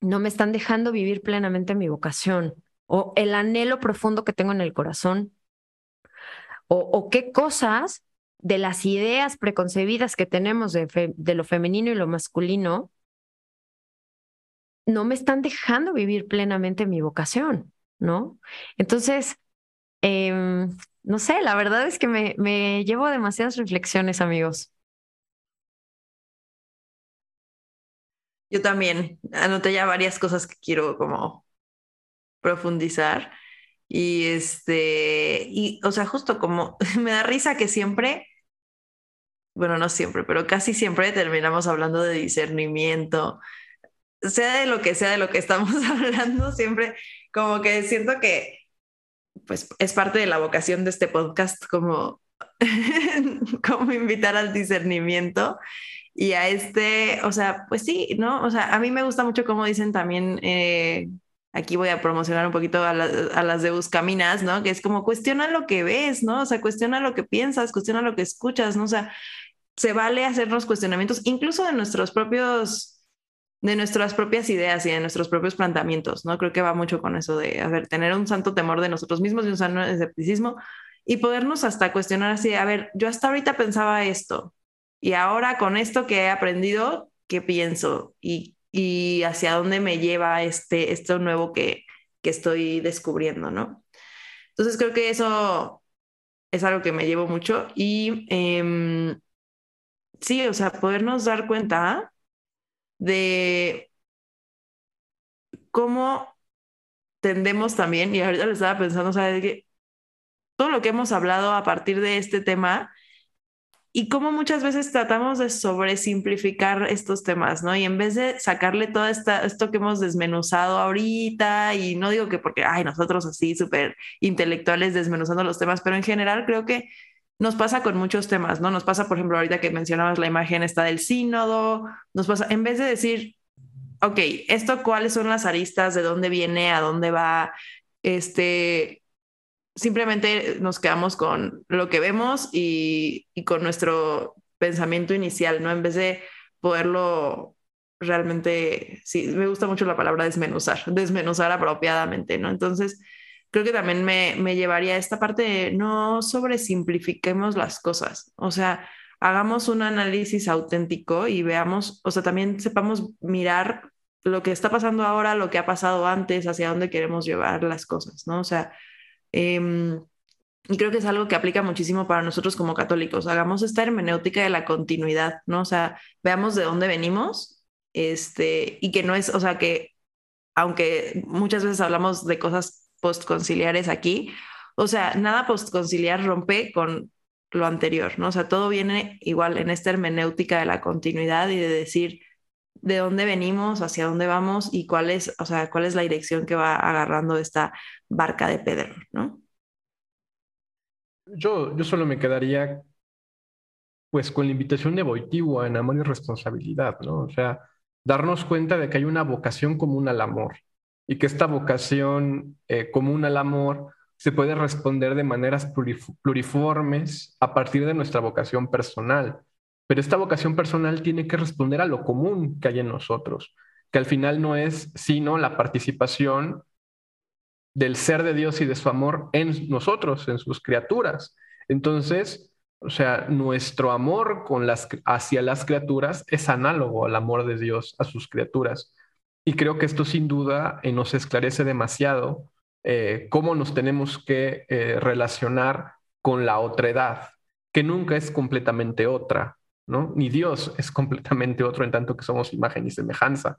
no me están dejando vivir plenamente mi vocación o el anhelo profundo que tengo en el corazón o, qué cosas de las ideas preconcebidas que tenemos de, lo femenino y lo masculino no me están dejando vivir plenamente mi vocación, ¿no? Entonces, em, no sé, la verdad es que me, me llevo demasiadas reflexiones, amigos. Yo también anoté ya varias cosas que quiero como profundizar. Y este, y o sea, justo como [laughs] me da risa que siempre, bueno, no siempre, pero casi siempre terminamos hablando de discernimiento, sea de lo que sea de lo que estamos [laughs] hablando, siempre como que siento que pues es parte de la vocación de este podcast como [laughs] como invitar al discernimiento y a este, o sea, pues sí, ¿no? O sea, a mí me gusta mucho como dicen también, eh, aquí voy a promocionar un poquito a, las de Buscaminas, ¿no? Que es como cuestiona lo que ves, ¿no? O sea, cuestiona lo que piensas, cuestiona lo que escuchas, ¿no? O sea, se vale hacernos cuestionamientos, incluso de nuestros propios, de nuestras propias ideas y de nuestros propios planteamientos, ¿no? Creo que va mucho con eso de, a tener un santo temor de nosotros mismos y un santo escepticismo y podernos hasta cuestionar así, a ver, yo hasta ahorita pensaba esto, y ahora con esto que he aprendido, ¿qué pienso? Y, y hacia dónde me lleva este, esto nuevo que, que estoy descubriendo, ¿no? Entonces creo que eso es algo que me llevo mucho y em, sí, o sea, podernos dar cuenta de cómo tendemos también, y ahorita lo estaba pensando, o sea, que todo lo que hemos hablado a partir de este tema y cómo muchas veces tratamos de sobresimplificar estos temas, ¿no? Y en vez de sacarle todo esta, esto que hemos desmenuzado ahorita, y no digo que porque, ay, nosotros así súper intelectuales desmenuzando los temas, pero en general creo que nos pasa con muchos temas, ¿no? Nos pasa, por ejemplo, ahorita que mencionabas la imagen esta del sínodo, nos pasa, en vez de decir, ok, esto cuáles son las aristas, de dónde viene, a dónde va, este, simplemente nos quedamos con lo que vemos y, con nuestro pensamiento inicial, ¿no? En vez de poderlo realmente, sí, me gusta mucho la palabra desmenuzar, desmenuzar apropiadamente, ¿no? Entonces, creo que también me, me llevaría a esta parte de no sobresimplifiquemos las cosas, o sea, hagamos un análisis auténtico y veamos, o sea, también sepamos mirar lo que está pasando ahora, lo que ha pasado antes, hacia dónde queremos llevar las cosas, ¿no? O sea, Em, y creo que es algo que aplica muchísimo para nosotros como católicos. Hagamos esta hermenéutica de la continuidad, ¿no? O sea, veamos de dónde venimos, este, y que no es, o sea, que aunque muchas veces hablamos de cosas postconciliares aquí, o sea, nada postconciliar rompe con lo anterior, ¿no? O sea, todo viene igual en esta hermenéutica de la continuidad y de decir de dónde venimos, hacia dónde vamos y cuál es, o sea, cuál es la dirección que va agarrando esta barca de Pedro, ¿no? Yo, yo solo me quedaría pues con la invitación de Boitigua en amor y responsabilidad, ¿no? O sea, darnos cuenta de que hay una vocación común al amor y que esta vocación eh, común al amor se puede responder de maneras pluriformes a partir de nuestra vocación personal. Pero esta vocación personal tiene que responder a lo común que hay en nosotros, que al final no es sino la participación del ser de Dios y de su amor en nosotros, en sus criaturas. Entonces, O sea, nuestro amor hacia las criaturas es análogo al amor de Dios a sus criaturas. Y creo que esto sin duda eh, nos esclarece demasiado eh, cómo nos tenemos que eh, relacionar con la otredad, que nunca es completamente otra, ¿no? Ni Dios es completamente otro en tanto que somos imagen y semejanza.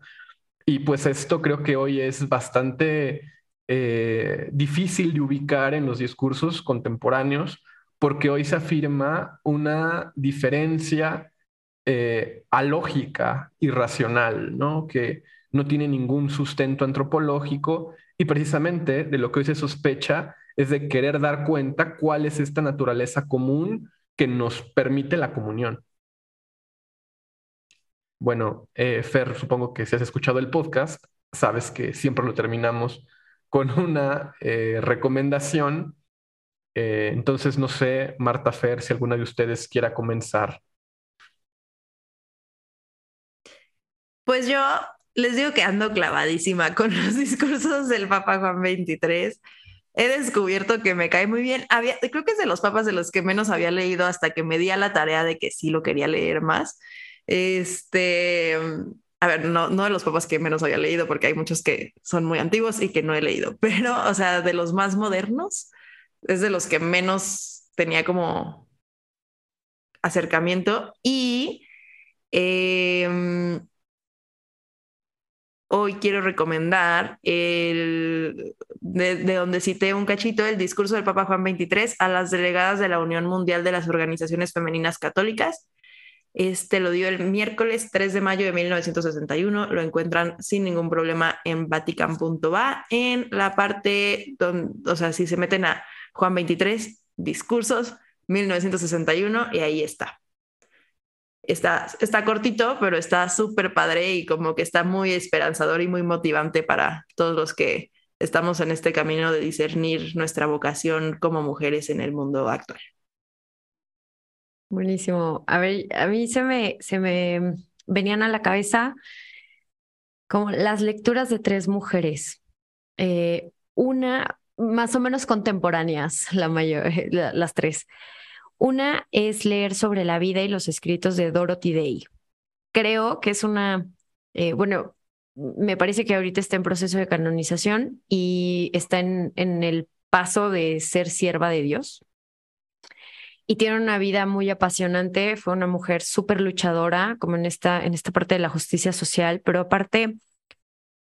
Y pues esto creo que hoy es bastante difícil de ubicar en los discursos contemporáneos, porque hoy se afirma una diferencia eh, alógica, irracional, ¿no? que no tiene ningún sustento antropológico y precisamente de lo que hoy se sospecha es de querer dar cuenta cuál es esta naturaleza común que nos permite la comunión. Bueno, eh, Fer, supongo que si has escuchado el podcast, sabes que siempre lo terminamos con una eh, recomendación eh, entonces, no sé, Marta Fer, si alguna de ustedes quiera comenzar. Pues yo les digo que ando clavadísima con [laughs] los discursos del Papa Juan XXIII. He descubierto que me cae muy bien. Había, creo que es de los papas de los que menos había leído hasta que me di a la tarea de que sí lo quería leer más. Este, a ver, no, no de los papas que menos había leído, porque hay muchos que son muy antiguos y que no he leído, [laughs] pero, o sea, de los más modernos, es de los que menos tenía como acercamiento y em, hoy quiero recomendar el, de, donde cité un cachito el discurso del Papa Juan XXIII a las delegadas de la Unión Mundial de las Organizaciones Femeninas Católicas. Este lo dio el miércoles 3 de mayo de 1961. Lo encuentran sin ningún problema en vatican.va en la parte donde, o sea, si se meten a Juan 23, discursos, 1961, y ahí está. Está, está cortito, pero está súper padre y como que está muy esperanzador y muy motivante para todos los que estamos en este camino de discernir nuestra vocación como mujeres en el mundo actual. Buenísimo. A ver, a mí se me, se me venían a la cabeza como las lecturas de tres mujeres. Eh, una, más o menos contemporáneas, [laughs] la mayor, [laughs] las tres. Una es leer sobre la vida y los escritos de Dorothy Day. Creo que es una, eh, bueno, me parece que ahorita está en proceso de canonización y está en, en el paso de ser sierva de Dios. Y tiene una vida muy apasionante, fue una mujer súper luchadora, como en esta, en esta parte de la justicia social, pero aparte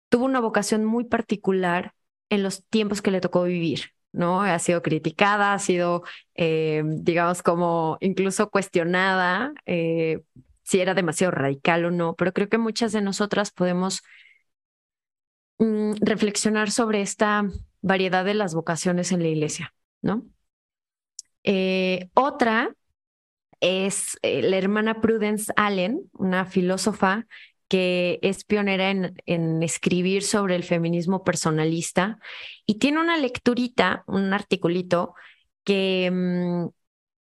tuvo una vocación muy particular en los tiempos que le tocó vivir, ¿no? Ha sido criticada, ha sido, eh, digamos, como incluso cuestionada eh, si era demasiado radical o no, pero creo que muchas de nosotras podemos mm, reflexionar sobre esta variedad de las vocaciones en la iglesia, ¿no? Eh, otra es la hermana Prudence Allen, una filósofa que es pionera en, escribir sobre el feminismo personalista y tiene una lecturita, un articulito que, mm,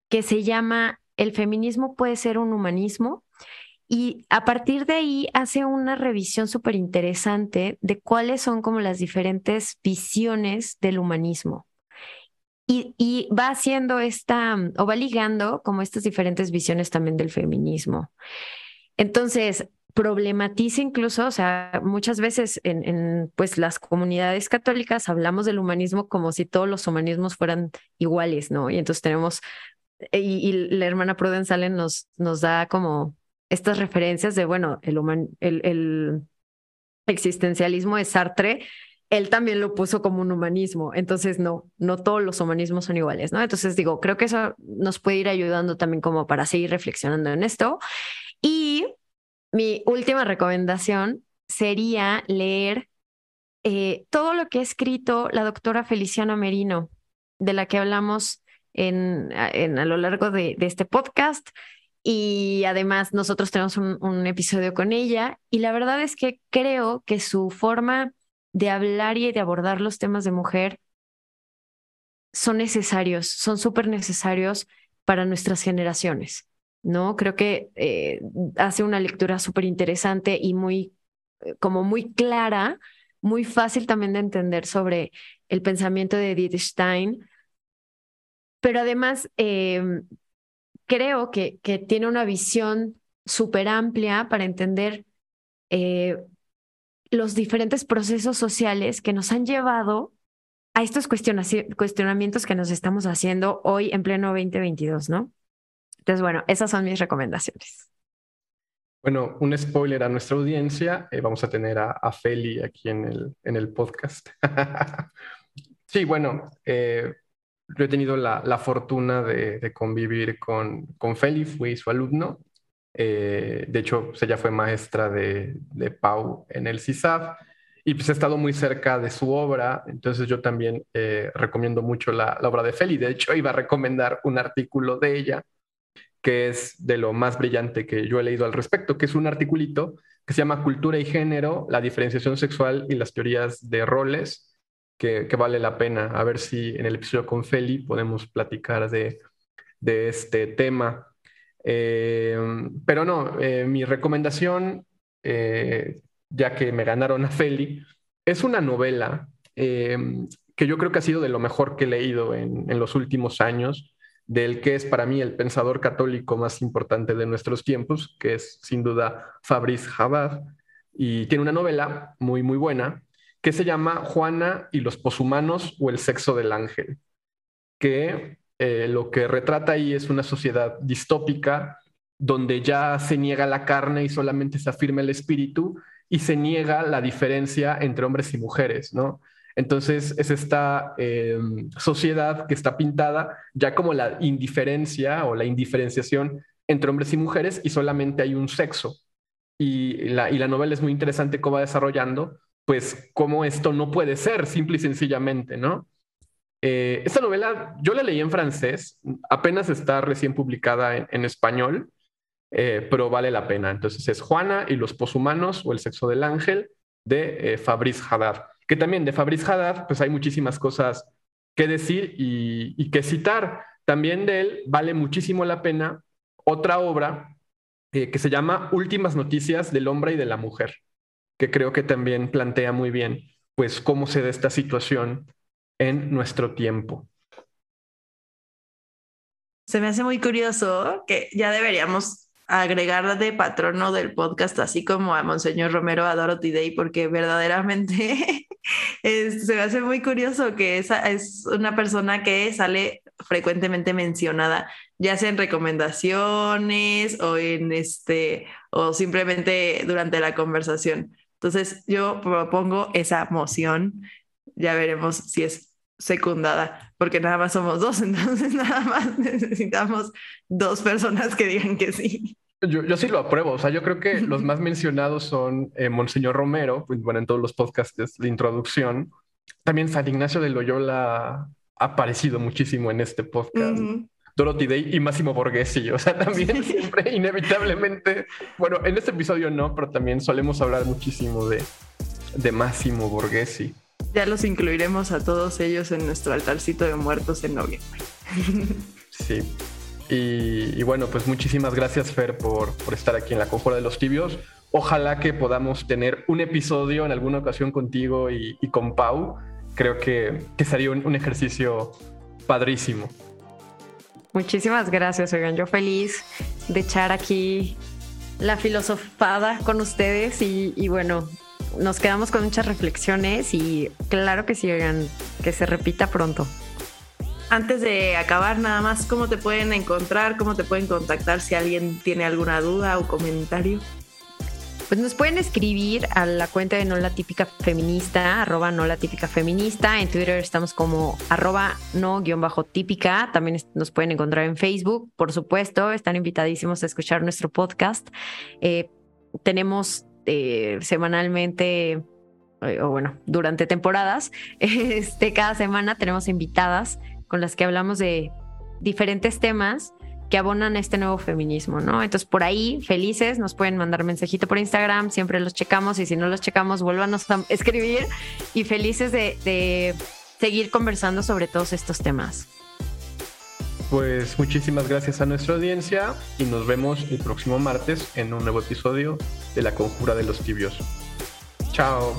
que se llama El feminismo puede ser un humanismo y a partir de ahí hace una revisión súper interesante de cuáles son como las diferentes visiones del humanismo. Y, va haciendo esta, o va ligando como estas diferentes visiones también del feminismo. Entonces, problematiza incluso, o sea, muchas veces en, pues las comunidades católicas hablamos del humanismo como si todos los humanismos fueran iguales, ¿no? Y entonces tenemos, y, la hermana Prudence Allen nos, nos da como estas referencias de, bueno, el, el, el existencialismo de Sartre, él también lo puso como un humanismo, entonces no, no todos los humanismos son iguales, ¿no? Entonces digo, creo que eso nos puede ir ayudando también como para seguir reflexionando en esto. Y mi última recomendación sería leer eh, todo lo que ha escrito la doctora Feliciana Merino, de la que hablamos en, a lo largo de, este podcast. Y además nosotros tenemos un episodio con ella y la verdad es que creo que su forma de hablar y de abordar los temas de mujer son necesarios, son súper necesarios para nuestras generaciones. ¿no? Creo que eh, hace una lectura súper interesante y muy, eh, como muy clara, muy fácil también de entender sobre el pensamiento de Edith Stein, pero además em, creo que, que tiene una visión súper amplia para entender eh, los diferentes procesos sociales que nos han llevado a estos cuestionamientos que nos estamos haciendo hoy en pleno 2022, ¿no? Entonces, bueno, esas son mis recomendaciones. Bueno, un spoiler a nuestra audiencia, eh, vamos a tener a, Feli aquí en el, en el podcast. [laughs] sí, bueno, eh, yo he tenido la, fortuna de, convivir con, con Feli, fui su alumno. Eh, de hecho, pues, ella fue maestra de, de Pau en el CISAF y pues he estado muy cerca de su obra, entonces yo también eh, recomiendo mucho la, obra de Feli. De hecho, iba a recomendar un artículo de ella, que es de lo más brillante que yo he leído al respecto, que es un articulito que se llama Cultura y Género, la diferenciación sexual y las teorías de roles, que, vale la pena. A ver si en el episodio con Feli podemos platicar de, este tema. Eh, pero no, eh, mi recomendación ya que me ganaron a Feli, es una novela eh, que yo creo que ha sido de lo mejor que he leído en, los últimos años, del que es para mí el pensador católico más importante de nuestros tiempos, que es sin duda Fabrice Jabad, y tiene una novela muy, muy buena que se llama Juana y los poshumanos o el sexo del ángel, que eh, lo que retrata ahí es una sociedad distópica donde ya se niega la carne y solamente se afirma el espíritu y se niega la diferencia entre hombres y mujeres, ¿no? Entonces es esta eh, sociedad que está pintada ya como la indiferencia o la indiferenciación entre hombres y mujeres y solamente hay un sexo. Y la, y la novela es muy interesante cómo va desarrollando, pues cómo esto no puede ser, simple y sencillamente, ¿no? Eh, esta novela yo la leí en francés, apenas está recién publicada en español, eh, pero vale la pena. Entonces es Juana y los poshumanos o el sexo del ángel de eh, Fabrice Haddad, que también de Fabrice Haddad pues hay muchísimas cosas que decir y, que citar. También de él vale muchísimo la pena otra obra que se llama Últimas Noticias del Hombre y de la Mujer, que creo que también plantea muy bien pues cómo se da esta situación en nuestro tiempo. Se me hace muy curioso que ya deberíamos agregar de patrono del podcast, así como a Monseñor Romero a Dorothy Day, porque verdaderamente [laughs] se me hace muy curioso que esa es una persona que sale frecuentemente mencionada, ya sea en recomendaciones o en este, o simplemente durante la conversación. Entonces, yo propongo esa moción. Ya veremos si es secundada, porque nada más somos dos, [laughs] entonces nada más necesitamos dos personas que digan que sí. Yo, yo sí lo apruebo, o sea, yo creo que [laughs] los más mencionados son eh, Monseñor Romero, pues, bueno, en todos los podcasts de introducción. También San Ignacio de Loyola ha aparecido muchísimo en este podcast. Dorothy Day y Máximo Borghesi, o sea, también [laughs] siempre inevitablemente, bueno, en este episodio no, pero también solemos hablar muchísimo de, de Máximo Borghesi. Ya los incluiremos a todos ellos en nuestro altarcito de muertos en noviembre. Sí. Y, bueno, pues muchísimas gracias, Fer, por, por estar aquí en la Conjura de los Tibios. Ojalá que podamos tener un episodio en alguna ocasión contigo y, con Pau. Creo que, que sería un, ejercicio padrísimo. Muchísimas gracias, oigan. Yo feliz de echar aquí la filosofada con ustedes y, y bueno, nos quedamos con muchas reflexiones y claro que sí, oigan, que se repita pronto. Antes de acabar, nada más, ¿cómo te pueden encontrar? ¿Cómo te pueden contactar si alguien tiene alguna duda o comentario? Pues nos pueden escribir a la cuenta de No La Típica Feminista, arroba No La Típica Feminista. En Twitter estamos como arroba no guion bajo típica. También nos pueden encontrar en Facebook, por supuesto. Están invitadísimos a escuchar nuestro podcast. Eh, tenemos eh, semanalmente, eh, o bueno, durante temporadas, [laughs] este, cada semana tenemos invitadas con las que hablamos de diferentes temas que abonan este nuevo feminismo, ¿no? Entonces, por ahí, felices, nos pueden mandar mensajito por Instagram, siempre los checamos y si no los checamos, vuélvanos a [laughs] escribir y felices de, de seguir conversando sobre todos estos temas. Pues muchísimas gracias a nuestra audiencia y nos vemos el próximo martes en un nuevo episodio de La Conjura de los Tibios. Chao.